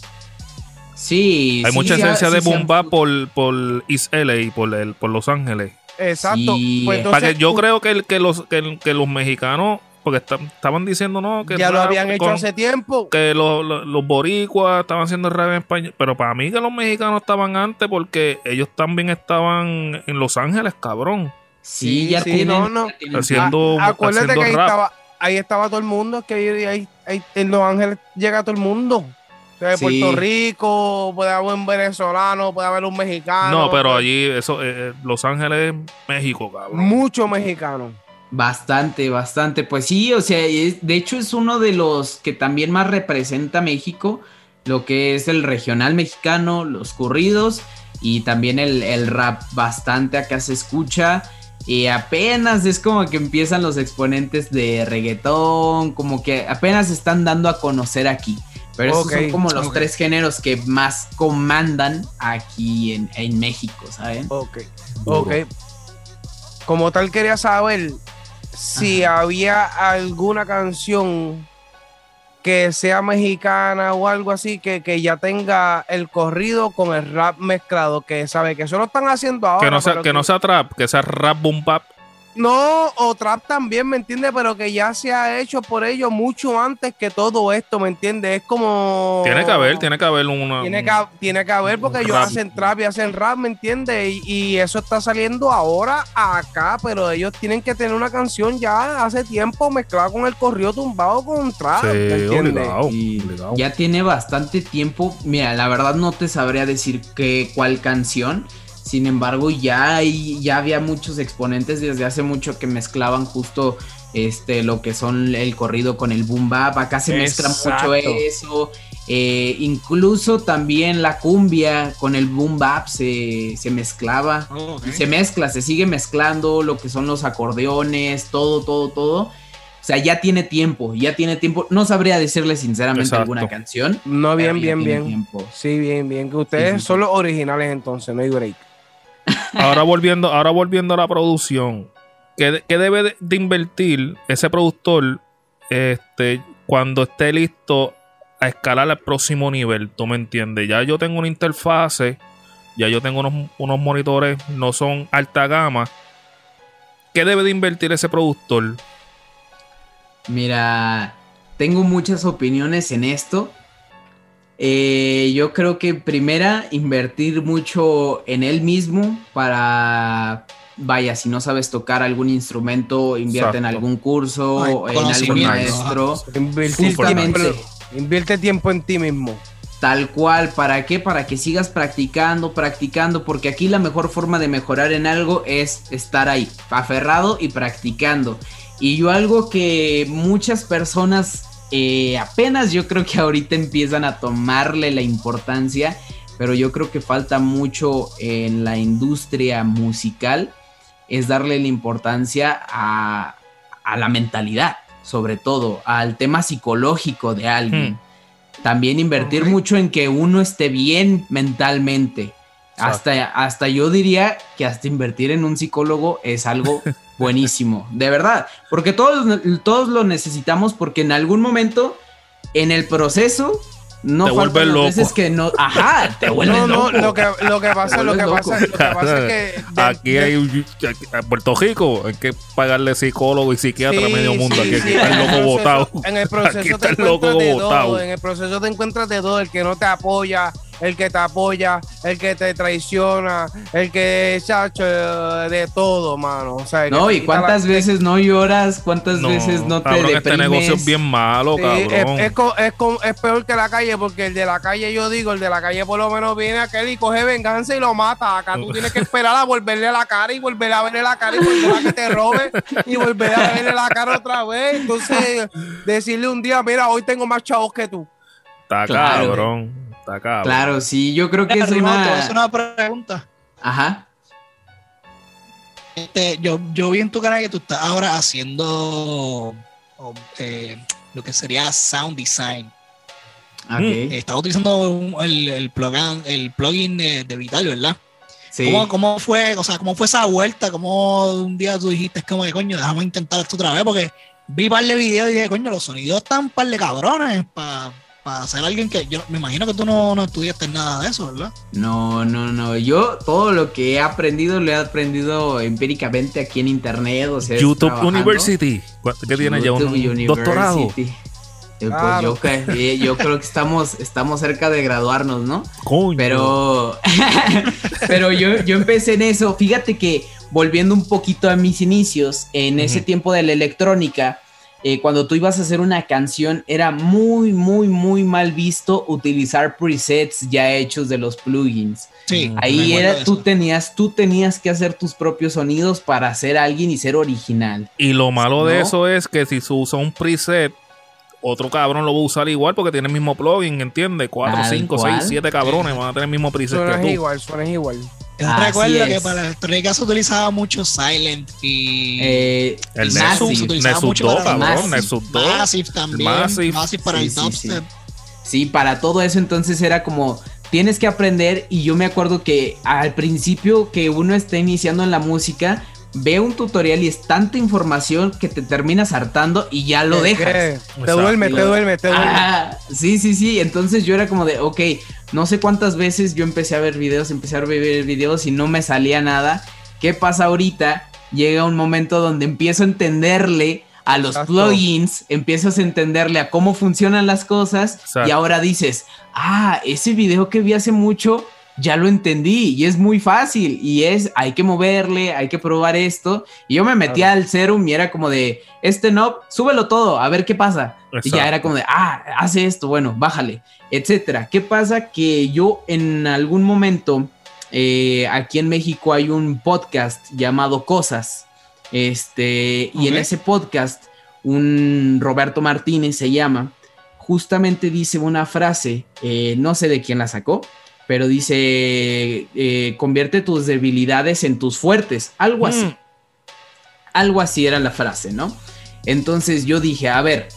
Sí. Hay sí, mucha esencia sí, de sí, boom bap por, por East LA, por, el, por Los Ángeles. Exacto. Sí. Pues Para que entonces, yo creo que, el- que, los, que, el- que los mexicanos, porque esta- estaban diciendo, no, que ya lo habían hecho con- hace tiempo. que los, los, los boricuas estaban haciendo rap en español, pero para mí que los mexicanos estaban antes porque ellos también estaban en Los Ángeles, cabrón. Sí, Sí, ya sí, tienen, no, no. ya tienen- Haciendo- Ah, acuérdate haciendo que ahí rap. estaba, ahí estaba todo el mundo, es que ahí, ahí- ahí en Los Ángeles llega todo el mundo. O sea, de Sí. Puerto Rico, puede haber un venezolano, puede haber un mexicano. no, pero allí, eso, eh, eh, Los Ángeles, México, cabrón. Mucho mexicano. Bastante, bastante. Pues sí, o sea, es- de hecho es uno de los que también más representa a México, lo que es el regional mexicano, los corridos y también el, el rap. Bastante acá se escucha. Y apenas es como que empiezan los exponentes de reggaetón, como que apenas se están dando a conocer aquí. Pero esos son como los tres géneros que más comandan aquí en, en México, ¿saben? Ok. Ok. Como tal, quería saber si había alguna canción que sea mexicana o algo así que, que ya tenga el corrido con el rap mezclado, que sabe que eso lo están haciendo ahora. Que no, sea, pero que no sea trap, que sea rap boom bap. No, o trap también, ¿me entiendes? Pero que ya se ha hecho por ellos mucho antes que todo esto, ¿me entiendes? Es como... Tiene que haber, tiene que haber una. Tiene que, tiene que haber porque ellos rap. hacen trap y hacen rap, ¿me entiendes? Y, y eso está saliendo ahora acá, pero ellos tienen que tener una canción ya hace tiempo mezclada con el corrido tumbado con trap, Sí, ¿me entiendes? obligado, Y obligado. ya tiene bastante tiempo. Mira, la verdad no te sabría decir que, cuál canción. Sin embargo, ya, hay- ya había muchos exponentes desde hace mucho que mezclaban justo este, lo que son el corrido con el boom bap. Acá se mezcla Exacto. mucho eso. Eh, incluso también la cumbia con el boom bap se, se mezclaba. Oh. Y se mezcla, se sigue mezclando lo que son los acordeones, todo, todo, todo. O sea, ya tiene tiempo, ya tiene tiempo. No sabría decirle sinceramente Exacto. alguna canción. No, bien, bien, bien. tiempo. Sí, bien, bien. Que ustedes Sí, sí, sí. son los originales entonces, no hay break. Ahora volviendo, ahora volviendo a la producción, ¿qué, debe de, invertir ese productor este, cuando esté listo a escalar al próximo nivel? ¿Tú me entiendes? Ya yo tengo una interfase, ya yo tengo unos monitores, no son alta gama. ¿Qué debe de invertir ese productor? Mira, tengo muchas opiniones en esto. Eh, yo creo que primera, invertir mucho en él mismo para, vaya, si no sabes tocar algún instrumento, invierte en algún curso, Ay, en algún maestro. Invierte invierte tiempo en ti mismo. Tal cual, ¿para qué? Para que sigas practicando, practicando, porque aquí la mejor forma de mejorar en algo es estar ahí, aferrado y practicando. Y yo algo que muchas personas eh, apenas yo creo que ahorita empiezan a tomarle la importancia, pero yo creo que falta mucho en la industria musical, es darle la importancia a, a la mentalidad, sobre todo, al tema psicológico de alguien. Hmm. También invertir mucho en que uno esté bien mentalmente. Hasta, hasta yo diría que hasta invertir en un psicólogo es algo <laughs> buenísimo, de verdad, porque todos, todos lo necesitamos porque en algún momento en el proceso no Te vuelves loco. veces que no, ajá, te vuelves No, no, loco. lo que, lo que pasa, lo que pasa, lo que pasa es que <laughs> de- Aquí de- hay un- aquí- en Puerto Rico hay que pagarle psicólogo y psiquiatra a medio mundo. sí, aquí sí, está en el loco proceso- botado. En el Aquí proceso está te el loco encuentras de botado. todo. En el proceso te encuentras de todo. El que no te apoya, el que te apoya, el que te traiciona, el que chacho, de todo, mano. O sea, No, te y cuántas la- veces no lloras, cuántas No, veces no te cabrón, deprimes. este negocio es bien malo, Sí, cabrón. es, es es peor que la calle, porque el de la calle, yo digo, el de la calle por lo menos viene aquel y coge venganza y lo mata. Acá tú tienes que esperar a volverle la cara y volver a verle la cara y volver a que te robe y volver a verle la cara otra vez. Entonces, decirle un día, mira, hoy tengo más chavos que tú. Está Claro. cabrón. Está cabrón. Claro, sí, yo creo que es Rimao, te voy a una... hacer una pregunta. Ajá. Este, yo, yo vi en tu canal que tú estás ahora haciendo o, eh, lo que sería sound design. ok. Mm. Eh, Estás utilizando el, el plugin, el plugin de, de Vital, ¿verdad? Sí. ¿Cómo, ¿Cómo fue, o sea, cómo fue esa vuelta? ¿Cómo un día tú dijiste, es como que coño, déjame intentar esto otra vez? Porque vi par de videos y dije, coño, los sonidos están par de cabrones para ser alguien que yo me imagino que tú no, no estudiaste nada de eso, ¿verdad? No, no, no. Yo todo lo que he aprendido lo he aprendido empíricamente aquí en internet. O sea, YouTube trabajando. University. ¿Qué tiene ya? ¿Un YouTube doctorado? University. Eh, Pues yo, cre- yo creo que estamos, estamos cerca de graduarnos, ¿no? Coño. Pero, <laughs> pero yo, yo empecé en eso. Fíjate que volviendo un poquito a mis inicios, en ese tiempo de la electrónica, eh, cuando tú ibas a hacer una canción, era muy, muy, muy mal visto utilizar presets ya hechos de los plugins. Sí. Me Ahí era, tú tenías, tú tenías que hacer tus propios sonidos para ser alguien y ser original. Y lo malo de eso es que si se usa un preset, otro cabrón lo va a usar igual porque tiene el mismo plugin, ¿entiendes? 4, Tal 5, cual. 6, 7 cabrones van a tener el mismo preset Suena que tú. igual, suena igual. Yo Así recuerdo que es. para la electrónica se utilizaba mucho Silent y Eh, El Massive, se utilizaba Nexus mucho 2, para cabrón, Massive. Nexus 2. Massive también, Massive. Massive, para Sí, el sí, dubstep. Sí, para todo eso entonces era como tienes que aprender y yo me acuerdo que al principio que uno está iniciando en la música ve un tutorial y es tanta información que te terminas hartando y ya lo ¿Qué? dejas. ¿Qué? Te duerme, te duerme, te duerme. Ah, sí, sí, sí. Entonces yo era como de, ok, no sé cuántas veces yo empecé a ver videos, empecé a ver videos y no me salía nada. ¿Qué pasa ahorita? Llega un momento donde empiezo a entenderle a los Exacto. plugins, empiezas a entenderle a cómo funcionan las cosas Exacto. y ahora dices, ah, ese video que vi hace mucho, ya lo entendí y es muy fácil y es, hay que moverle, hay que probar esto. Y yo me metía al serum y era como de, este no, súbelo todo, a ver qué pasa. Y ya era como de, ah, hace esto, bueno, bájale, etcétera. ¿Qué pasa? Que yo en algún momento, eh, aquí en México hay un podcast llamado Cosas. Este, y en ese podcast, un Roberto Martínez se llama, justamente dice una frase, eh, no sé de quién la sacó, pero dice, eh, convierte tus debilidades en tus fuertes, algo así. Mm. Algo así era la frase, ¿no? Entonces yo dije, a ver,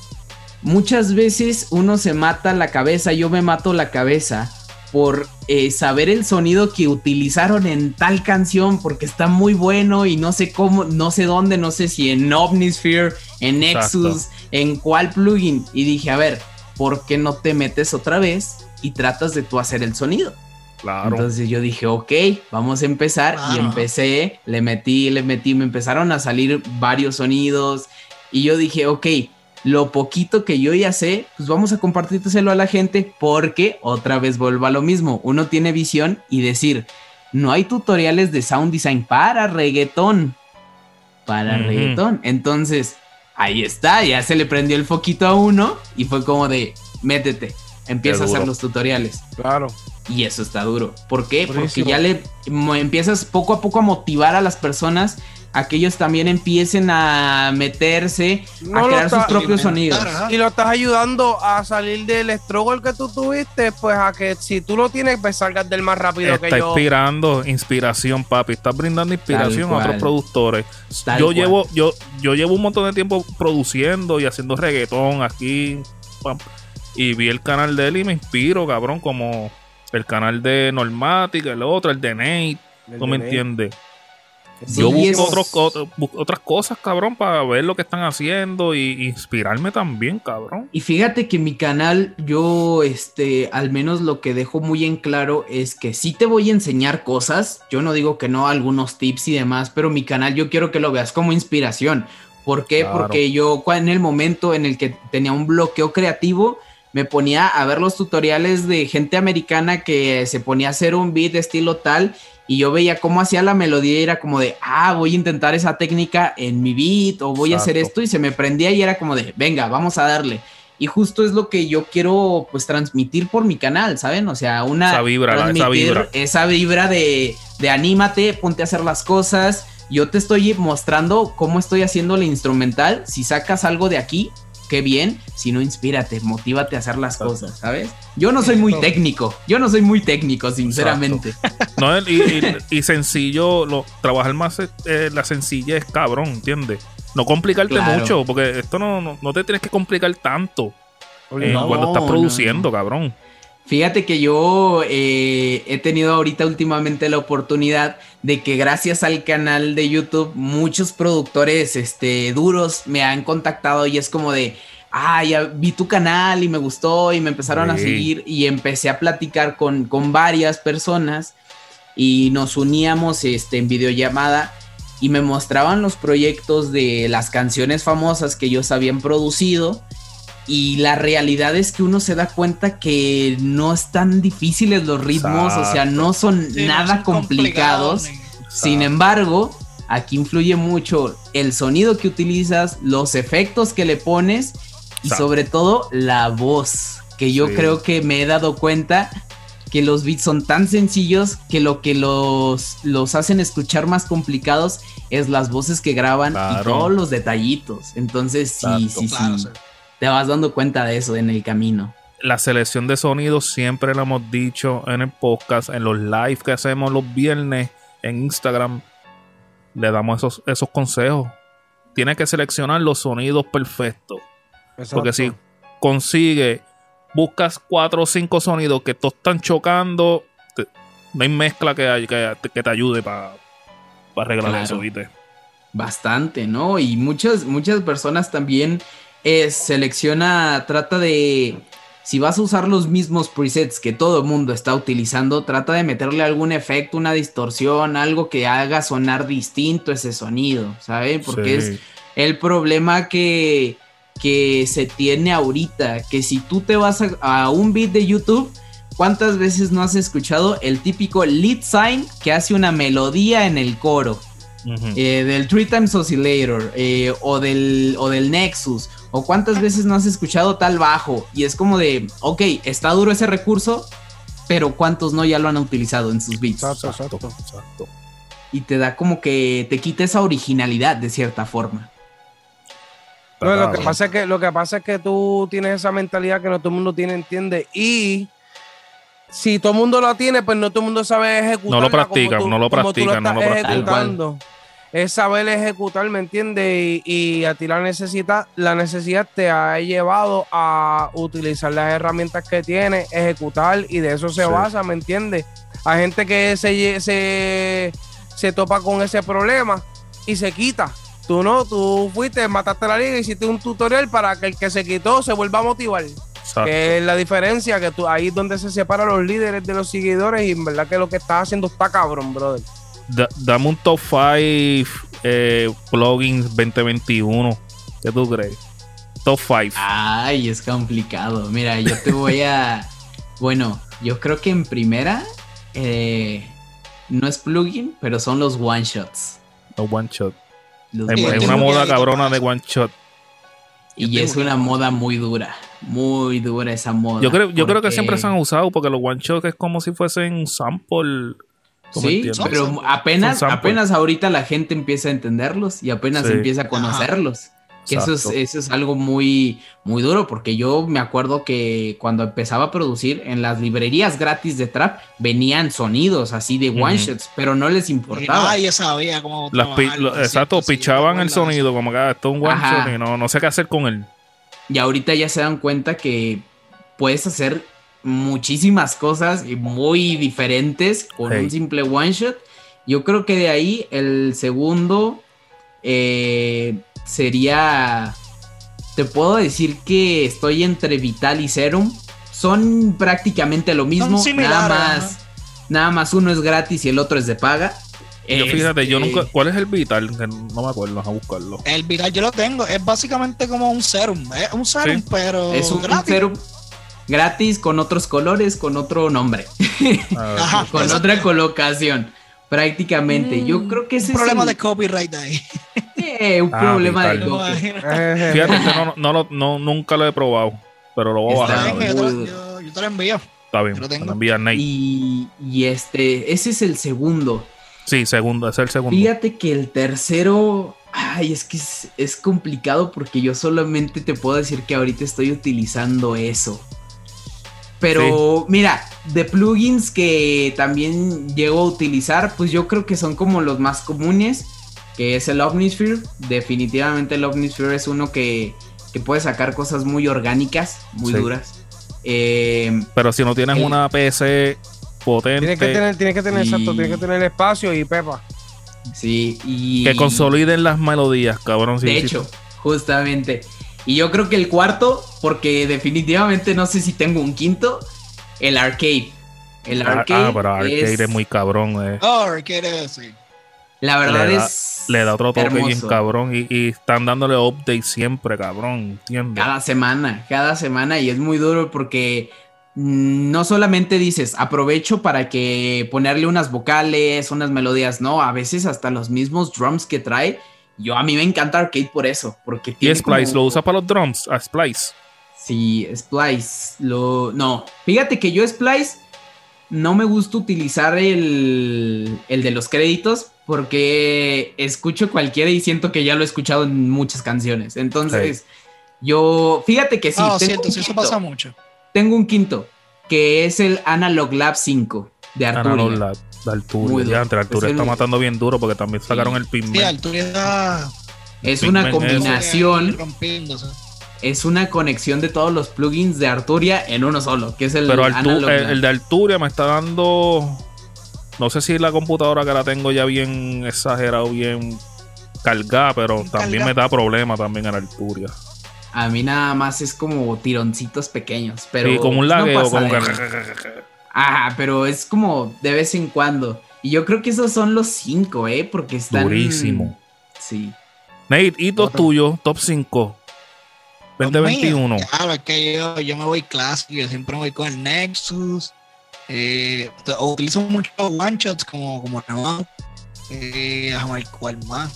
muchas veces uno se mata la cabeza, yo me mato la cabeza por eh, saber el sonido que utilizaron en tal canción porque está muy bueno y no sé cómo, no sé dónde, no sé si en Omnisphere, en Nexus, en cuál plugin. Y dije, a ver, ¿por qué no te metes otra vez y tratas de tú hacer el sonido? Claro. Entonces yo dije, ok, vamos a empezar. Y empecé, le metí, le metí, me empezaron a salir varios sonidos. Y yo dije, ok, lo poquito que yo ya sé, pues vamos a compartírselo a la gente porque otra vez vuelvo a lo mismo. Uno tiene visión y decir, no hay tutoriales de sound design para reggaetón. Para Ujú. reggaetón. Entonces, ahí está, ya se le prendió el foquito a uno y fue como de, métete, empieza a hacer los tutoriales. Claro. Y eso está duro. ¿Por qué? Porque ya le empiezas poco a poco a motivar a las personas a que ellos también empiecen a meterse, No a crear sus está- propios sonidos. ajá. Y lo estás ayudando a salir del struggle que tú tuviste, pues a que si tú lo tienes, pues salgas del más rápido Está que yo. inspirando, inspiración, papi. Estás brindando inspiración a otros productores. Tal yo cual. llevo, yo, yo llevo un montón de tiempo produciendo y haciendo reggaetón aquí. pam, y vi el canal de él y me inspiro, cabrón, como el canal de Normatic, el otro, el de Nate. El ¿Tú me Nate. entiendes? Sí, Yo busco otros, otro- otras cosas, cabrón, para ver lo que están haciendo y inspirarme también, cabrón. Y fíjate que mi canal, yo, este, al menos lo que dejo muy en claro es que sí te voy a enseñar cosas. Yo no digo que no, algunos tips y demás, pero mi canal yo quiero que lo veas como inspiración. ¿Por qué? Claro. Porque yo en el momento en el que tenía un bloqueo creativo, me ponía a ver los tutoriales de gente americana que se ponía a hacer un beat de estilo tal y yo veía cómo hacía la melodía y era como de, ah, voy a intentar esa técnica en mi beat o voy a hacer esto y se me prendía y era como de, venga, vamos a darle. Y justo es lo que yo quiero pues transmitir por mi canal, ¿saben? O sea, una... Esa vibra, esa vibra. esa vibra de, de anímate, ponte a hacer las cosas. Yo te estoy mostrando cómo estoy haciendo la instrumental. Si sacas algo de aquí, qué bien. Si no, inspírate, motívate a hacer las cosas, ¿sabes? Yo no soy muy Exacto. técnico. Yo no soy muy técnico, sinceramente. <laughs> No, y, y- y sencillo, lo, trabajar más eh, la sencillez, cabrón, ¿entiendes? No complicarte Claro. mucho, porque esto no, no, no te tienes que complicar tanto eh, No, cuando estás produciendo, no. cabrón. Fíjate que yo eh, he tenido ahorita últimamente la oportunidad de que gracias al canal de YouTube muchos productores este, duros me han contactado y es como de, ah, ya vi tu canal y me gustó y me empezaron a seguir y empecé a platicar con, con varias personas y nos uníamos este, en videollamada y me mostraban los proyectos de las canciones famosas que ellos habían producido y la realidad es que uno se da cuenta que no están difíciles los ritmos, o sea, no son Sí, no nada son complicados. complicados, Sin embargo, aquí influye mucho el sonido que utilizas, los efectos que le pones y Exacto. sobre todo la voz, que yo Sí. creo que me he dado cuenta que los beats son tan sencillos que lo que los, los hacen escuchar más complicados es las voces que graban y todos los detallitos. Entonces, sí, Exacto. sí, Claro, sí, sí. Te vas dando cuenta de eso en el camino. La selección de sonidos siempre lo hemos dicho en el podcast, en los live que hacemos los viernes en Instagram. Le damos esos, esos consejos. Tienes que seleccionar los sonidos perfectos. Porque si consigue, buscas cuatro o cinco sonidos que todos están chocando, te- no hay mezcla que, hay- que, que te ayude para arreglar Claro. eso, ¿viste? Bastante, ¿no? Y muchas, muchas personas también eh, selecciona, trata de, si vas a usar los mismos presets que todo el mundo está utilizando, trata de meterle algún efecto, una distorsión, algo que haga sonar distinto ese sonido, ¿sabes? Porque Sí. es el problema que, que se tiene ahorita, que si tú te vas a, a un beat de YouTube, ¿cuántas veces no has escuchado el típico lead sign que hace una melodía en el coro? Eh, del Three Times Oscillator eh, o, del, o del Nexus o cuántas veces no has escuchado tal bajo y es como de, ok, está duro ese recurso, pero cuántos no ya lo han utilizado en sus beats Exacto, Exacto, exacto. y te da como que te quita esa originalidad de cierta forma. No, lo que pasa es que lo que pasa es que tú tienes esa mentalidad que no todo el mundo tiene, entiende. Y si todo el mundo la tiene, pues no todo el mundo sabe ejecutar. No lo practica, no lo practica, no lo practica. Es saber ejecutar, ¿me entiendes? Y, y a ti la necesidad, la necesidad te ha llevado a utilizar las herramientas que tienes, ejecutar, y de eso se Sí. basa, ¿me entiendes? Hay gente que se, se, se topa con ese problema y se quita. Tú no, tú fuiste, mataste la liga, hiciste un tutorial para que el que se quitó se vuelva a motivar. Exacto. Que es la diferencia, que tú, ahí es donde se separan los líderes de los seguidores y en verdad que lo que estás haciendo está cabrón, brother. Da- dame un top 5 eh, plugins 2021. ¿Qué tú crees? Top 5. Ay, es complicado. Mira, yo te voy a... <laughs> Bueno, yo creo que en primera eh, no es plugin, pero son los one shots. No one shot. Los Es, una moda cabrona de one shot. Y Yo es tengo una moda muy dura, muy dura esa moda. Yo creo, yo creo que siempre se han usado porque los one shot es como si fuesen un sample. ¿Tú me Sí, pero apenas, apenas ahorita la gente empieza a entenderlos y apenas Sí. empieza a conocerlos. Que eso es, eso es algo muy, muy duro, porque yo me acuerdo que cuando empezaba a producir en las librerías gratis de trap venían sonidos así de one shots, pero no les importaba. nadie sabía cómo. Las pi- trabajarlo, lo- ¿cierto? exacto, Sí, pichaban el sonido como que ah, esto es un one Ajá. shot y no, no sé qué hacer con él. Y ahorita ya se dan cuenta que puedes hacer muchísimas cosas y muy diferentes con Hey. un simple one shot. Yo creo que de ahí el segundo eh, sería. Te puedo decir que estoy entre Vital y Serum. Son prácticamente lo mismo. Nada más. Nada más uno es gratis y el otro es de paga. Yo fíjate, yo Este, nunca. ¿Cuál es el Vital? No me acuerdo, a buscarlo. El viral yo lo tengo, es básicamente como un serum, es un serum, Sí. pero Es un gratis. Serum gratis con otros colores, con otro nombre. Ah, <laughs> Ajá. con Exacto. otra colocación. Prácticamente. Yo Mm, creo que ese un problema es de copyright ahí. <laughs> Eh, un Ah, problema vital. de copy. Eh, Fíjate que no, no, lo- no- nunca lo he probado. Pero lo voy a bajar. A yo, te yo- yo te lo envío. Está bien. yo lo tengo. lo envía Nate. Y, y este, ese es el segundo. Sí, segundo, ese es el segundo. Fíjate que el tercero, ay, es que es, es complicado porque yo solamente te puedo decir que ahorita estoy utilizando eso. Pero mira, de plugins que también llego a utilizar, pues yo creo que son como los más comunes, que es el Omnisphere. Definitivamente el Omnisphere es uno que, que puede sacar cosas muy orgánicas, muy Sí. duras. Eh, Pero si no tienes El- una PC potente Tienes que tener, tienes que tener, Y- exacto, tienes que tener espacio y pepa. sí, y. que consoliden las melodías, cabrón. De hecho, justamente. Y yo creo que el cuarto, porque definitivamente no sé si tengo un quinto, el arcade. El Ah, arcade. ah, pero arcade es, es- muy cabrón. eh. Oh, ¿qué sí. La verdad le da- es. Le da otro toque bien cabrón. Y, y están dándole update siempre, cabrón. ¿Entiendes? Cada semana, cada semana. Y es muy duro porque no solamente dices aprovecho para que ponerle unas vocales, unas melodías, no, a veces hasta los mismos drums que trae. Yo a mí me encanta arcade por eso, porque Y tiene Splice como- lo usa para los drums. A Splice. Sí, Splice. Lo. No. Fíjate que yo Splice no me gusta utilizar el, el de los créditos porque escucho cualquiera y siento que ya lo he escuchado en muchas canciones. Entonces, yo. Fíjate que sí. no, tengo, siento, un eso pasa mucho. tengo un quinto que es el Analog Lab 5 de Arturia. Analog Lab, Arturia. duro. Ya, entre Arturia Es está el- matando bien duro porque también sacaron el Sí, Pigment. Alturia Es Pigment una es- combinación, es una conexión de todos los plugins de Arturia en uno solo, que es el Pero Artu- el, el de Arturia me está dando. No sé si la computadora que la tengo ya bien exagerado, bien cargada, pero Bien también cargada. me da problema también en Arturia. A mí nada más es como tironcitos pequeños, pero sí, como un no lagueo, pasa como de que. <laughs> Ajá, pero es como de vez en cuando. Y yo creo que esos son los cinco, ¿eh? Porque están... Durísimo. Sí. Nate, hitos Otro. tuyos, top 5. 2021. Claro, es que yo, yo me voy clásico, yo siempre me voy con el Nexus. Eh, o utilizo mucho one shots como, como Nemo. Eh, déjame ver cuál más.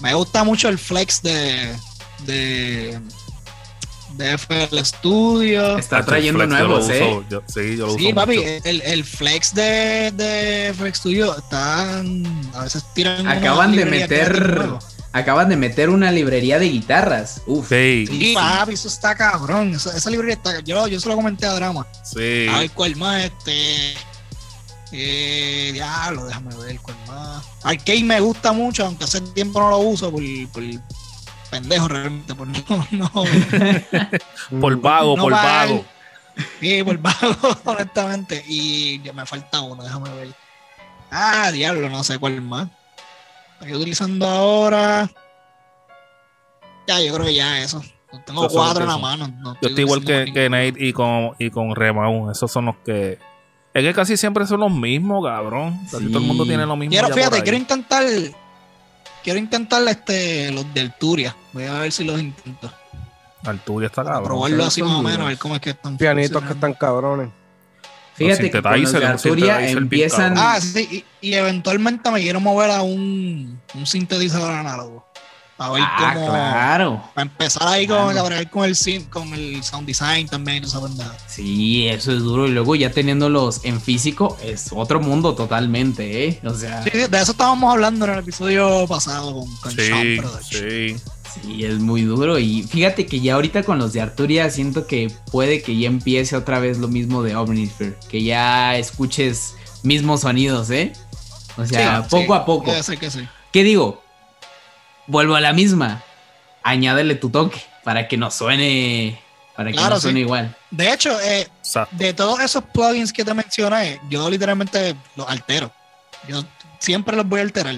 Me gusta mucho el flex de, de, de FL Studio. Está trayendo nuevos, ¿eh? uso, yo- sí, yo lo Sí, uso papi, mucho. el, el flex de, de FX Studio están. A veces tiran. Acaban de meter... Acaban de meter una librería de guitarras. Uf. Sí, Sí, papi, eso está cabrón. Esa, esa librería está. Yo, yo se lo comenté a Drama. sí. A ver cuál más, este. Eh, diablo, déjame ver cuál más. Arcade me gusta mucho, aunque hace tiempo no lo uso por, por pendejo realmente. Por no, no, <laughs> Por vago, no por vago. Sí, por vago, <laughs> honestamente. Y ya me falta uno, déjame ver. Ah, diablo, no sé cuál más. Estoy utilizando ahora. Ya, yo creo que ya eso. Tengo cuatro en la mano. no Yo estoy igual que, que. Nate y con, y con Remaun. Esos son los que. Es que casi siempre son los mismos, cabrón. Casi Sí. todo el mundo tiene lo mismo. Quiero, fíjate, quiero intentar. Quiero intentar este, los del Turia. Voy a ver si los intento. Arturia está cabrón. probarlo así más o menos, a ver cómo es que están. Pianitos que están cabrones. Fíjate que con los de Arturia empiezan... Ah, sí, y, y eventualmente me quiero mover a un, un sintetizador análogo. A ver Ah, cómo. claro. Para empezar ahí con, Claro. con el con el sound design también, y esa pendeja. Sí, eso es duro. Y luego ya teniéndolos en físico es otro mundo totalmente, ¿eh? O sea, Sí, de eso estábamos hablando en el episodio pasado con, con Sí, sí. sí, es muy duro. Y fíjate que ya ahorita con los de Arturia siento que puede que ya empiece otra vez lo mismo de Omnisphere. Que ya escuches mismos sonidos, ¿eh? O sea, Sí, poco sí, a poco. Ser que sí. ¿Qué digo? Vuelvo a la misma. Añádele tu toque para que nos suene. Para que Claro, nos suene sí. igual. De hecho, eh, de todos esos plugins que te mencioné, yo literalmente los altero. Yo siempre los voy a alterar.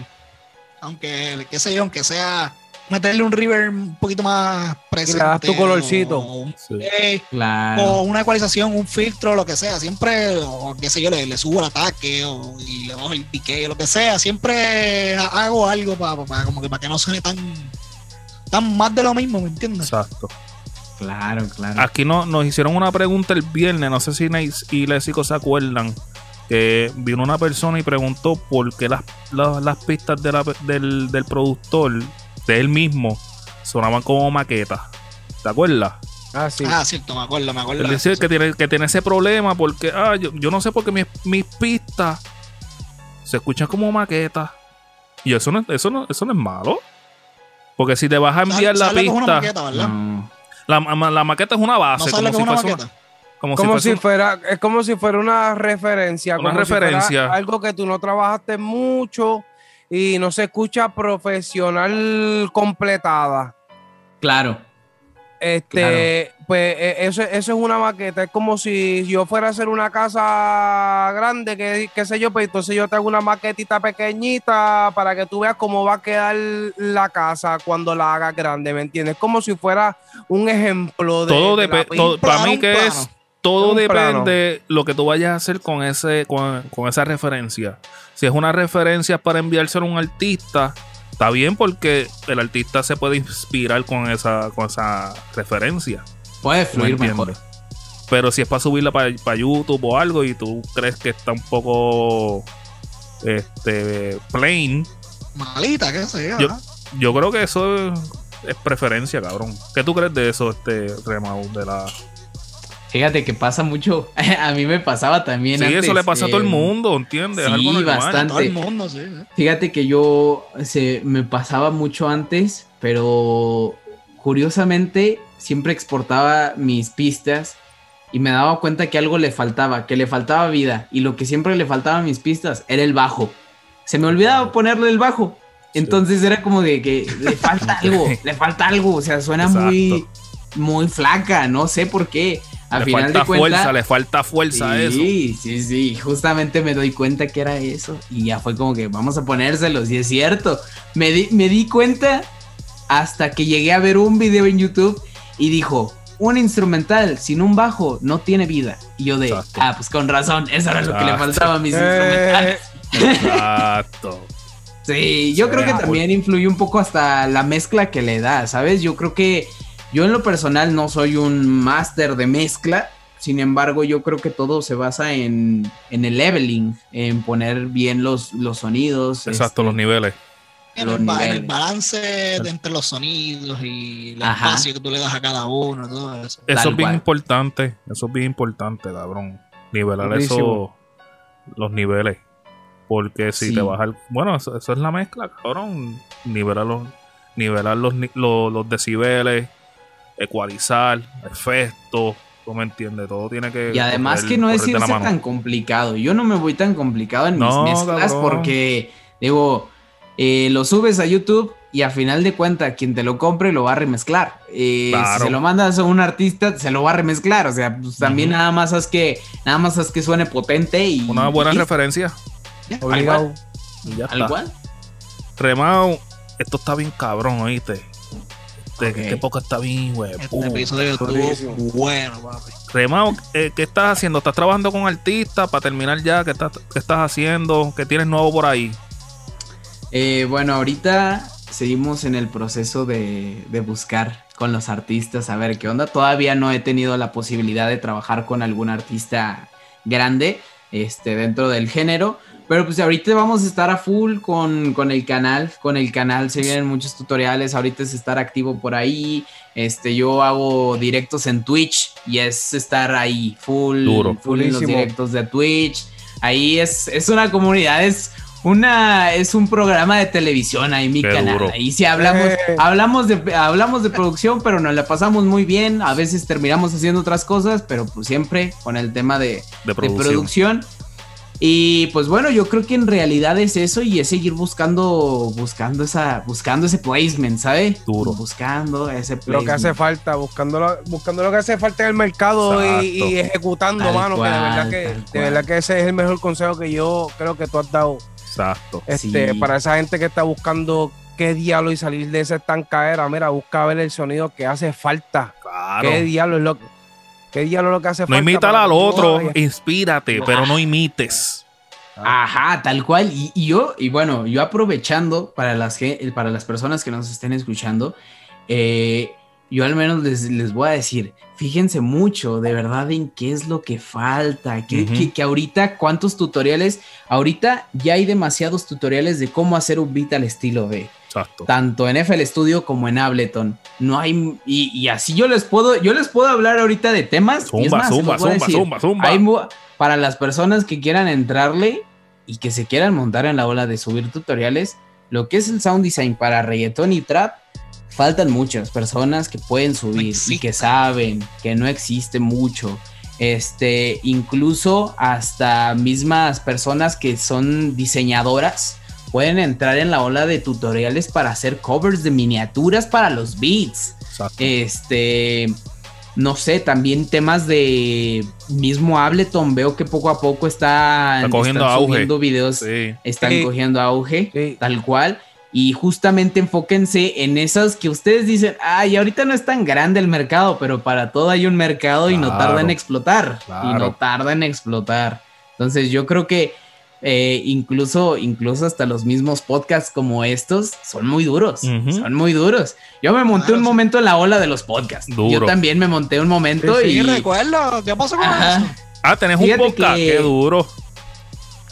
Aunque, qué sé yo, aunque sea meterle un reverb un poquito más presente. das tu colorcito. O, un Sí. delay, Claro. o una ecualización, un filtro, lo que sea. Siempre, o qué sé yo, le, le subo el ataque o, y le bajo el pique, lo que sea. Siempre ha- hago algo para como que para que no suene tan, tan más de lo mismo, ¿me entiendes? Exacto. Claro, claro. Aquí no, nos hicieron una pregunta el viernes, no sé si Nate y Lesico se acuerdan, que vino una persona y preguntó por qué las, las, las pistas de la- del, del productor, de él mismo, sonaban como maquetas. ¿Te acuerdas? Ah, sí. Ah, cierto, me acuerdo, me acuerdo. Él dice que tiene, que tiene ese problema porque, ah, yo, yo no sé por qué mis, mis pistas se escuchan como maquetas. Y eso no, eso no, eso no es malo. Porque si te vas a enviar la ¿Sabes lo que es una pista, maqueta, ¿verdad? No. la, ma- la maqueta es una ¿No base, como es si una fuese una- como si fuera, es como si fuera una referencia. Una como si fuera referencia. algo que tú no trabajaste mucho y no se escucha profesional completada. Claro. Este, pues eh, eso, eso es una maqueta. Es como si yo fuera a hacer una casa grande, que qué sé yo, pues entonces yo te hago una maquetita pequeñita para que tú veas cómo va a quedar la casa cuando la hagas grande, ¿me entiendes? Como si fuera un ejemplo de. Todo de la depende. película. Para mí que plano. es. Todo depende lo que tú vayas a hacer con ese, con, con esa referencia. Si es una referencia para enviárselo a un artista, está bien porque el artista se puede inspirar con esa, con esa referencia. Puede ¿me fluir mejor. Pero si es para subirla para YouTube o algo y tú crees que está un poco este plain, Malita, qué sé yo. Yo- creo que eso es, es preferencia, cabrón. ¿Qué tú crees de eso, este Remau? De la... Fíjate que pasa mucho. <laughs> a mí me pasaba también. Sí, antes, eso le pasa a todo el eh, mundo, ¿entiendes? Es sí, algo bastante. Todo el mundo, sí. sí. Fíjate que yo se me pasaba mucho antes, pero curiosamente siempre exportaba mis pistas y me daba cuenta que algo le faltaba, que le faltaba vida y lo que siempre le faltaba a mis pistas era el bajo. Se me olvidaba ponerle el bajo. Entonces era como de que le falta <laughs> algo, le falta algo, o sea, suena muy muy flaca, no sé por qué. Al le final falta de cuentas, fuerza, le falta fuerza a eso. Sí, sí, sí. Justamente me doy cuenta que era eso. Y ya fue como que vamos a ponérselos. Y es cierto. Me di, me di cuenta hasta que llegué a ver un video en YouTube y dijo: Un instrumental sin un bajo no tiene vida. Y yo de, Exacto. ah, pues con razón, eso era lo que le Exacto. faltaba a mis Eh, instrumentales. Exacto. <laughs> Sí, yo Sí, creo que también influye un poco hasta la mezcla que le da, ¿sabes? Yo creo que yo en lo personal no soy un máster de mezcla, sin embargo yo creo que todo se basa en, en el leveling, en poner bien los, los sonidos. Exacto, este, los niveles. En Los el, en balance de entre los sonidos y el Ajá. espacio que tú le das a cada uno, todo eso. Eso Tal es bien cual. importante. Eso es bien importante, cabrón. Nivelar eso, los niveles. Porque si Sí. te bajas. Bueno, eso, eso es la mezcla, cabrón. Nivelar los, nivelar los, ni- los, los decibeles, ecualizar, efectos. ¿Tú me entiendes? Todo tiene que. Y además correr- que no es irse tan complicado. Yo no me voy tan complicado en No, mis mezclas cabrón. porque, digo, eh, lo subes a YouTube y a final de cuentas quien te lo compre lo va a remezclar. Eh, Claro. Si se lo mandas a un artista, se lo va a remezclar. O sea, pues también nada más haz que, nada más haz que suene potente y. Una buena y- referencia. Obligado. Ya Al igual. Remao, esto está bien cabrón, ¿oíste? Este, Ok. este podcast está bien, güey. Este episodio estuvo durísimo. bueno, papi. Remao, eh, ¿qué estás haciendo? ¿Estás trabajando con artistas para terminar ya? ¿Qué estás, qué estás haciendo? ¿Qué tienes nuevo por ahí? Eh, bueno, ahorita seguimos en el proceso de, de buscar con los artistas a ver qué onda. Todavía no he tenido la posibilidad de trabajar con algún artista grande este, dentro del género. Pero pues ahorita vamos a estar a full con, con el canal. Con el canal se vienen muchos tutoriales. Ahorita es estar activo por ahí. Este, yo hago directos en Twitch y es estar ahí full, Duro. full en los directos de Twitch. Ahí es, es una comunidad, es una, es un programa de televisión ahí mi Qué canal. duro. Ahí sí hablamos, Eh. hablamos de, hablamos de producción, pero nos la pasamos muy bien. A veces terminamos haciendo otras cosas, pero pues siempre con el tema de, De de producción. Y pues bueno, yo creo que en realidad es eso y es seguir buscando, buscando esa, buscando ese placement, ¿sabes? Duro. Buscando ese Lo placement. que hace falta, buscando lo, buscando lo que hace falta en el mercado y, ejecutando, Tal mano. que de verdad que, de verdad que ese es el mejor consejo que yo creo que tú has dado. Exacto. Este, Sí. para esa gente que está buscando qué diablo y salir de esa estancadera, mira, busca ver el sonido que hace falta. Claro. ¿Qué diablo es lo qué diablo lo que hace No para al otro, vayas? inspírate, pero no imites. Ajá, tal cual. Y, y yo, y bueno, yo aprovechando para las, para las personas que nos estén escuchando, eh, yo al menos les, les voy a decir, fíjense mucho de verdad en qué es lo que falta, que, que- que ahorita cuántos tutoriales, ahorita ya hay demasiados tutoriales de cómo hacer un beat al estilo de Exacto. tanto en FL Studio como en Ableton. No hay, y, y así yo les puedo, yo les puedo hablar ahorita de temas. Zumba, más, zumba, zumba, decir. zumba, zumba. Hay para las personas que quieran entrarle y que se quieran montar en la ola de subir tutoriales, lo que es el sound design para reggaetón y trap, faltan muchas personas que pueden subir y que saben que no existe mucho. Este, incluso hasta mismas personas que son diseñadoras pueden entrar en la ola de tutoriales para hacer covers de miniaturas para los beats. Exacto. Este, no sé, también temas de mismo Ableton, veo que poco a poco está, Está cogiendo están auge. subiendo videos, Sí. están Sí. cogiendo auge, Sí. tal cual. Y justamente enfóquense en esas que ustedes dicen, ay, ahorita no es tan grande el mercado, pero para todo hay un mercado y no tarda en explotar. Y no tarda en explotar. Entonces yo creo que eh, incluso, incluso hasta los mismos podcasts como estos son muy duros. Son muy duros. Yo me monté Claro, un sí. momento en la ola de los podcasts. Duro. Yo también me monté un momento Sí, y recuerdo. ¿Qué pasó con Ajá. eso? Ah, tenés un podcast. que- Qué duro.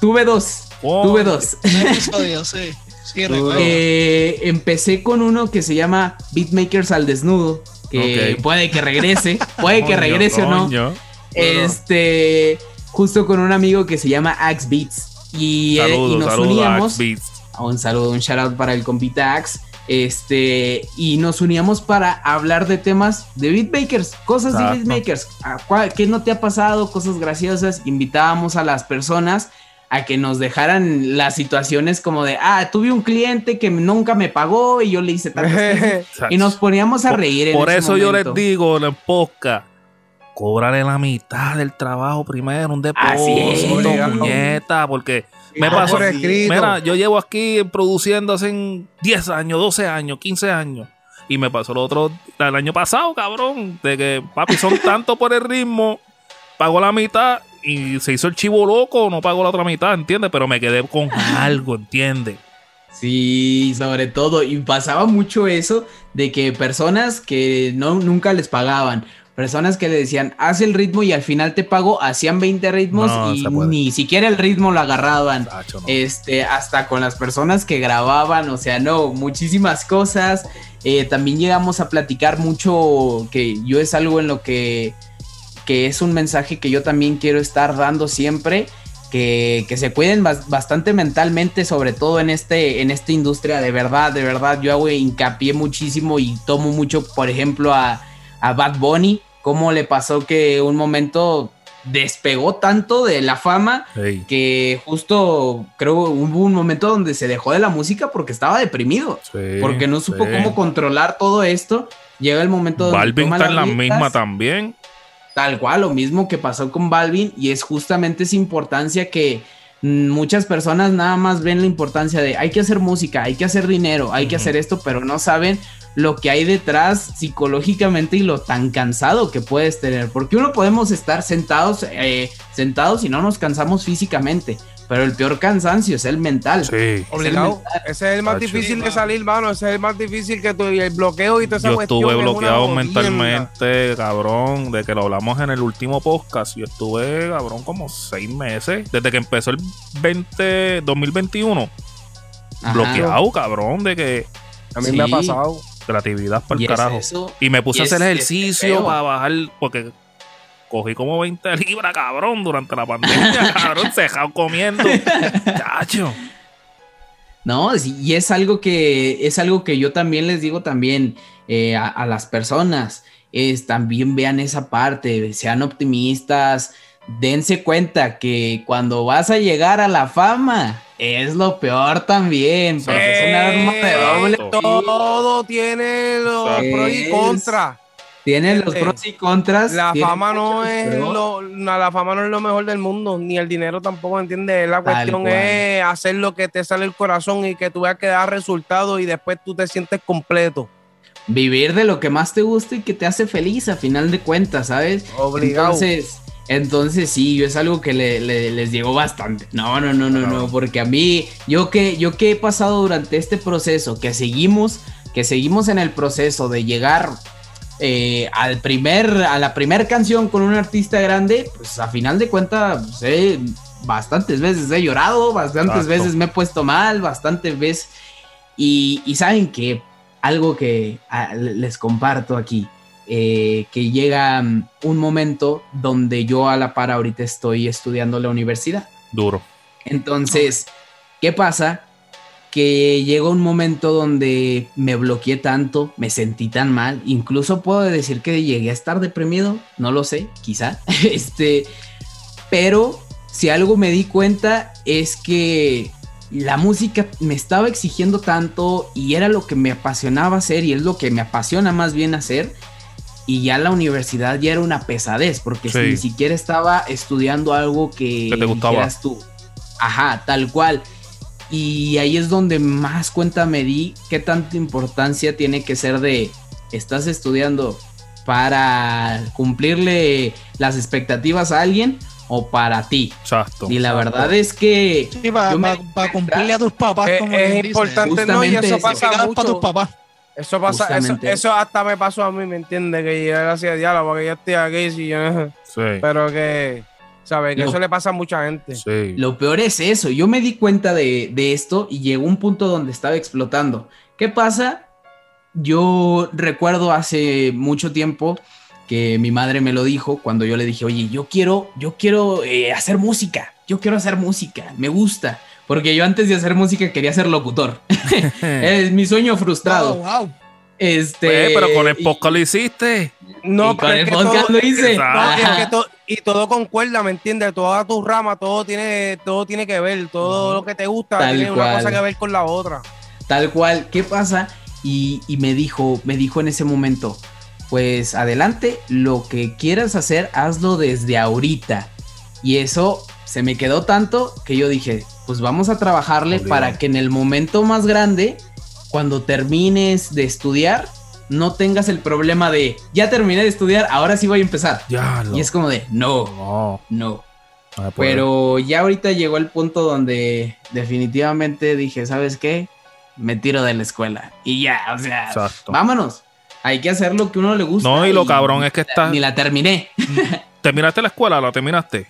tuve dos. Oh, Tuve dos. Un episodio, sí. Sí. Eh, empecé con uno que se llama Beatmakers al desnudo. Que puede que regrese, puede que regrese o no. coño. Este, justo con un amigo que se llama Axe Beats. Y, eh, y nos saludos uníamos. Axe Beats. Un saludo, un shout out para el compita Axe. Este, y nos uníamos para hablar de temas de beatmakers, cosas Exacto. de beatmakers. ¿A cuál- ¿Qué no te ha pasado? Cosas graciosas. Invitábamos a las personas a que nos dejaran las situaciones como de, ah, tuve un cliente que nunca me pagó y yo le hice tantas. <laughs> Y nos poníamos a Por- reír. en Por ese eso yo les digo en el podcast, cóbrale la mitad del trabajo primero, un depósito, muñeta, porque me pasó. por. Mira, yo llevo aquí produciendo hace 10 años, 12 años, 15 años. Y me pasó el otro, el año pasado, cabrón, de que, papi, son <laughs> tanto por el ritmo, pago la mitad y se hizo el chivo loco, no pago la otra mitad, ¿entiendes? Pero me quedé con <laughs> algo, ¿entiendes? Sí, sobre todo. Y pasaba mucho eso de que personas que no, nunca les pagaban, personas que le decían, haz el ritmo y al final te pago, hacían 20 ritmos No, y ni siquiera el ritmo lo agarraban. No. Este, hasta con las personas que grababan, o sea, no, muchísimas cosas. Eh, también llegamos a platicar mucho, que yo es algo en lo que, que es un mensaje que yo también quiero estar dando siempre. Que, que se cuiden bas- bastante mentalmente, sobre todo en, este, en esta industria, de verdad, de verdad, yo hago hincapié muchísimo y tomo mucho, por ejemplo, a, a Bad Bunny, cómo le pasó que un momento despegó tanto de la fama Ey, que justo creo hubo un momento donde se dejó de la música porque estaba deprimido, sí, porque no supo sí. cómo controlar todo esto. Llega el momento donde Balvin toma está en la las misma también. Tal cual, lo mismo que pasó con Balvin y es justamente esa importancia que muchas personas nada más ven la importancia de hay que hacer música, hay que hacer dinero, hay que hacer esto, pero no saben lo que hay detrás psicológicamente y lo tan cansado que puedes tener, porque uno podemos estar sentados, eh, sentados y no nos cansamos físicamente, pero el peor cansancio es el mental. Sí. Obligado. Ese es el más Tacho. difícil de salir, mano. Ese es el más difícil que tú, y el bloqueo y toda esa Yo estuve bloqueado mentalmente, cabrón, de que lo hablamos en el último podcast. Yo estuve, cabrón, como seis meses, desde que empezó el 20, 2021, Ajá. bloqueado, cabrón, de que A mí me ha pasado. creatividad para el carajo. Y me puse Y a hacer ejercicio para bajar, porque cogí como 20 libras, cabrón, durante la pandemia, <laughs> cabrón, cejado comiendo. Chacho. No, y es algo que es algo que yo también les digo también eh, a, a las personas. Es también vean esa parte, sean optimistas, dense cuenta que cuando vas a llegar a la fama es lo peor también, porque es un arma de doble. Todo tiene los pros y contras. Tiene los Eh, pros y contras. La fama no es lo, no, la fama no es lo mejor del mundo, ni el dinero tampoco, ¿entiendes? La cuestión es hacer lo que te sale el corazón y que tú veas que da resultados y después tú te sientes completo. Vivir de lo que más te gusta y que te hace feliz a final de cuentas, ¿sabes? Obligado. Entonces, entonces sí, yo es algo que le- le- les digo bastante. No, no, no, no, no, porque a mí, yo que, yo que he pasado durante este proceso, que seguimos, que seguimos en el proceso de llegar eh, al primer, a la primer canción con un artista grande, pues a final de cuentas, pues, bastantes veces he llorado, bastantes Exacto. veces me he puesto mal, bastantes veces. Y, y saben que algo que les comparto aquí, eh, que llega mm, un momento donde yo a la par ahorita estoy estudiando la universidad. Duro. Entonces, ¿qué pasa? Que llegó un momento donde me bloqueé tanto, me sentí tan mal, incluso puedo decir que llegué a estar deprimido, no lo sé, quizá, <laughs> este, pero si algo me di cuenta es que la música me estaba exigiendo tanto y era lo que me apasionaba hacer y es lo que me apasiona más bien hacer. Y ya la universidad ya era una pesadez porque Sí. ni siquiera estaba estudiando algo que, Que te gustaba. tú. Ajá, tal cual. Y ahí es donde más cuenta me di qué tanta importancia tiene que ser de estás estudiando para cumplirle las expectativas a alguien o para ti. Exacto. Y la verdad es que Sí, para cumplirle a tus papás. Es- como es importante, ¿no? Y eso eso. pasa Para tus mucho. papás. Eso pasa, eso, hasta me pasó a mí, ¿me entiendes? Que yo gracias a Dios, porque yo estoy aquí, si yo no- Sí. pero que, ¿sabes? Lo- eso le pasa a mucha gente. Sí. Lo peor es eso. Yo me di cuenta de, de esto y llegó un punto donde estaba explotando. ¿Qué pasa? Yo recuerdo hace mucho tiempo que mi madre me lo dijo cuando yo le dije, oye, yo quiero, yo quiero eh, hacer música. Yo quiero hacer música. Me gusta. Porque yo antes de hacer música quería ser locutor. <laughs> <laughs> es mi sueño frustrado. Wow, wow. Este. Eh, pero con el y- podcast lo hiciste. No, y con el podcast todo- lo hice. No, y es que to- y todo concuerda, ¿me entiendes? Toda tu rama, todo tiene, todo tiene que ver, todo lo que te gusta Tal tiene cual. una cosa que ver con la otra. Tal cual, ¿qué pasa? Y, y me dijo, me dijo en ese momento, pues adelante, lo que quieras hacer, hazlo desde ahorita. Y eso se me quedó tanto que yo dije, pues vamos a trabajarle Obligado. para que en el momento más grande, cuando termines de estudiar, no tengas el problema de, ya terminé de estudiar, ahora sí voy a empezar. Ya lo. Y es como de, no, No, no. no. Pero ya ahorita llegó el punto donde definitivamente dije, ¿sabes qué? Me tiro de la escuela. Y ya, o sea, Exacto. vámonos. Hay que hacer lo que a uno le gusta. No, y lo cabrón es que está- Ni la terminé. <laughs> ¿Terminaste la escuela? ¿La terminaste?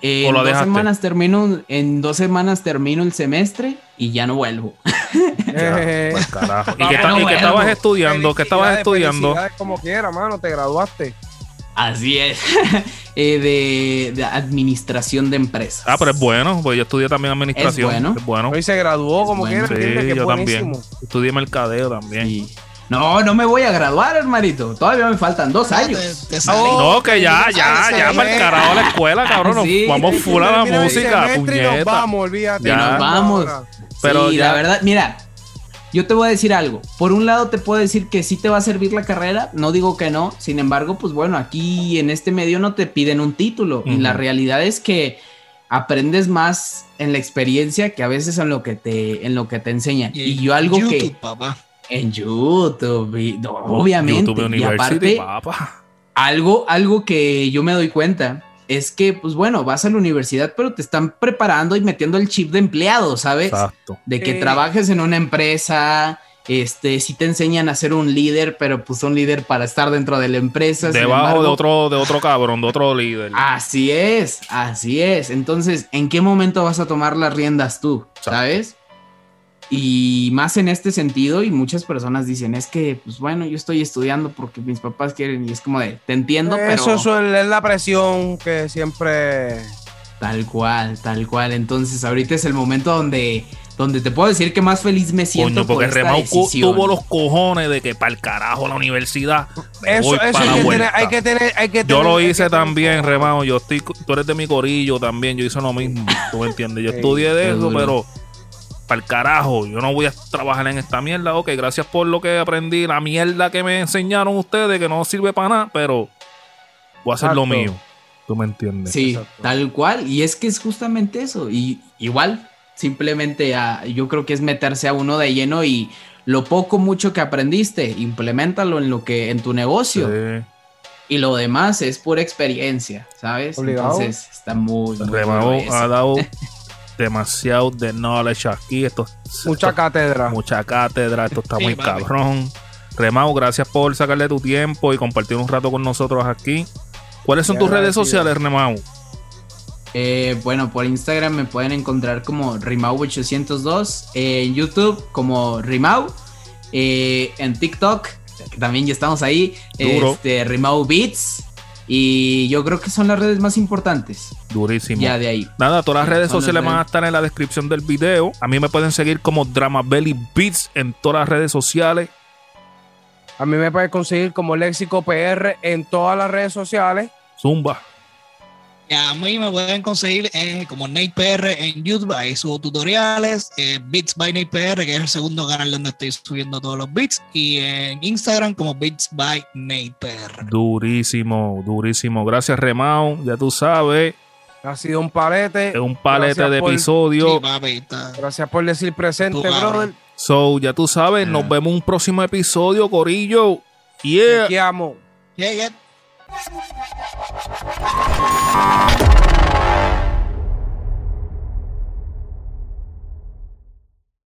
En ¿O lo dos dejaste? semanas termino, en dos semanas termino el semestre y ya no vuelvo. <laughs> Ya, pues, <laughs> carajo. ¿Y no y vuelvo. estabas estudiando? ¿Qué estabas estudiando? como quiera, mano, te graduaste. Así es. <laughs> Eh, de, de administración de empresas. Ah, pero es bueno, pues yo estudié también administración. Es bueno. Es bueno. Hoy se graduó como Bueno, quiera, Sí, que yo también. Estudié mercadeo también. Sí. No, no me voy a graduar, hermanito. Todavía me faltan dos años. Te, te salí. No, que ya, ya, ya, para el carajo la escuela, cabrón. nos Sí. vamos full a la música, semestre y nos puñeta. vamos, olvídate. Ya. Nos vamos. Pero sí, ya- la verdad, mira, yo te voy a decir algo. Por un lado te puedo decir que sí te va a servir la carrera, no digo que no. Sin embargo, pues bueno, aquí en este medio no te piden un título. Y la realidad es que aprendes más en la experiencia que a veces en lo que te, en lo que te enseñan. Y, yo algo YouTube, que papá. en YouTube, y- no, obviamente. YouTube y aparte, papá. algo, algo que yo me doy cuenta es que, pues bueno, vas a la universidad, pero te están preparando y metiendo el chip de empleado, ¿sabes? Exacto. de que Eh. trabajes en una empresa, este, si te enseñan a ser un líder, pero pues un líder para estar dentro de la empresa. Debajo de otro, de otro cabrón, de otro líder. Así es, así es. Entonces, ¿en qué momento vas a tomar las riendas tú? Exacto. ¿Sabes? Y más en este sentido, y muchas personas dicen, es que, pues bueno, yo estoy estudiando porque mis papás quieren, y es como de, te entiendo, Eso pero suele- es la presión que siempre. tal cual, tal cual. Entonces, ahorita es el momento donde, donde te puedo decir que más feliz me siento Coño, porque por esta Remauco decisión. tuvo los cojones de que para el carajo la universidad. Eso, voy eso hay, la que tener, vuelta. hay que tener, hay que Yo tener- lo hay que hice también, Remao. Yo estoy, tú eres de mi corillo también. Yo hice lo mismo. <laughs> Tú me entiendes. Yo estudié de eso, pero para el carajo. Yo no voy a trabajar en esta mierda. Ok, gracias por lo que aprendí. La mierda que me enseñaron ustedes, que no sirve para nada, pero voy a hacer lo mío. ¿Tú me entiendes? Sí, Exacto. tal cual. Y es que es justamente eso. Y igual, simplemente ah, yo creo que es meterse a uno de lleno y lo poco mucho que aprendiste, implementalo en lo que, en tu negocio. Sí. Y lo demás es pura experiencia, ¿sabes? Obligado. Entonces está muy, muy eso. ha dado <laughs> demasiado de knowledge aquí. Esto, Mucha esto- cátedra. mucha cátedra. Esto está Sí, muy papi. cabrón. Remao, gracias por sacarle tu tiempo y compartir un rato con nosotros aquí. ¿Cuáles son Ya, tus redes sociales, Remao? Eh, bueno, por Instagram me pueden encontrar como Rimau802, eh, en YouTube como Rimau, eh, en TikTok, que también ya estamos ahí, Duro. este, Rimau Beats, y yo creo que son las redes más importantes, Durísimo. ya de ahí. Nada, todas las redes las sociales van a estar en la descripción del video. A mí me pueden seguir como Drama Belly Beats en todas las redes sociales. A mí me puedes conseguir como Léxico PR en todas las redes sociales. Zumba. Y a mí me pueden conseguir eh, como Nate PR en YouTube, ahí subo tutoriales, eh, Beats by Nate PR, que es el segundo canal donde estoy subiendo todos los beats, y en Instagram como Beats by Nate PR. Durísimo, durísimo. Gracias, Remao. Ya tú sabes, Ha sido un palete. es un palete Gracias de por- episodio. Sí, papi, está- Gracias por decir presente, brother. So, ya tú sabes, nos Ah. vemos en un próximo episodio, Corillo. Yeah. Te amo. Yeah, yeah. Thank you.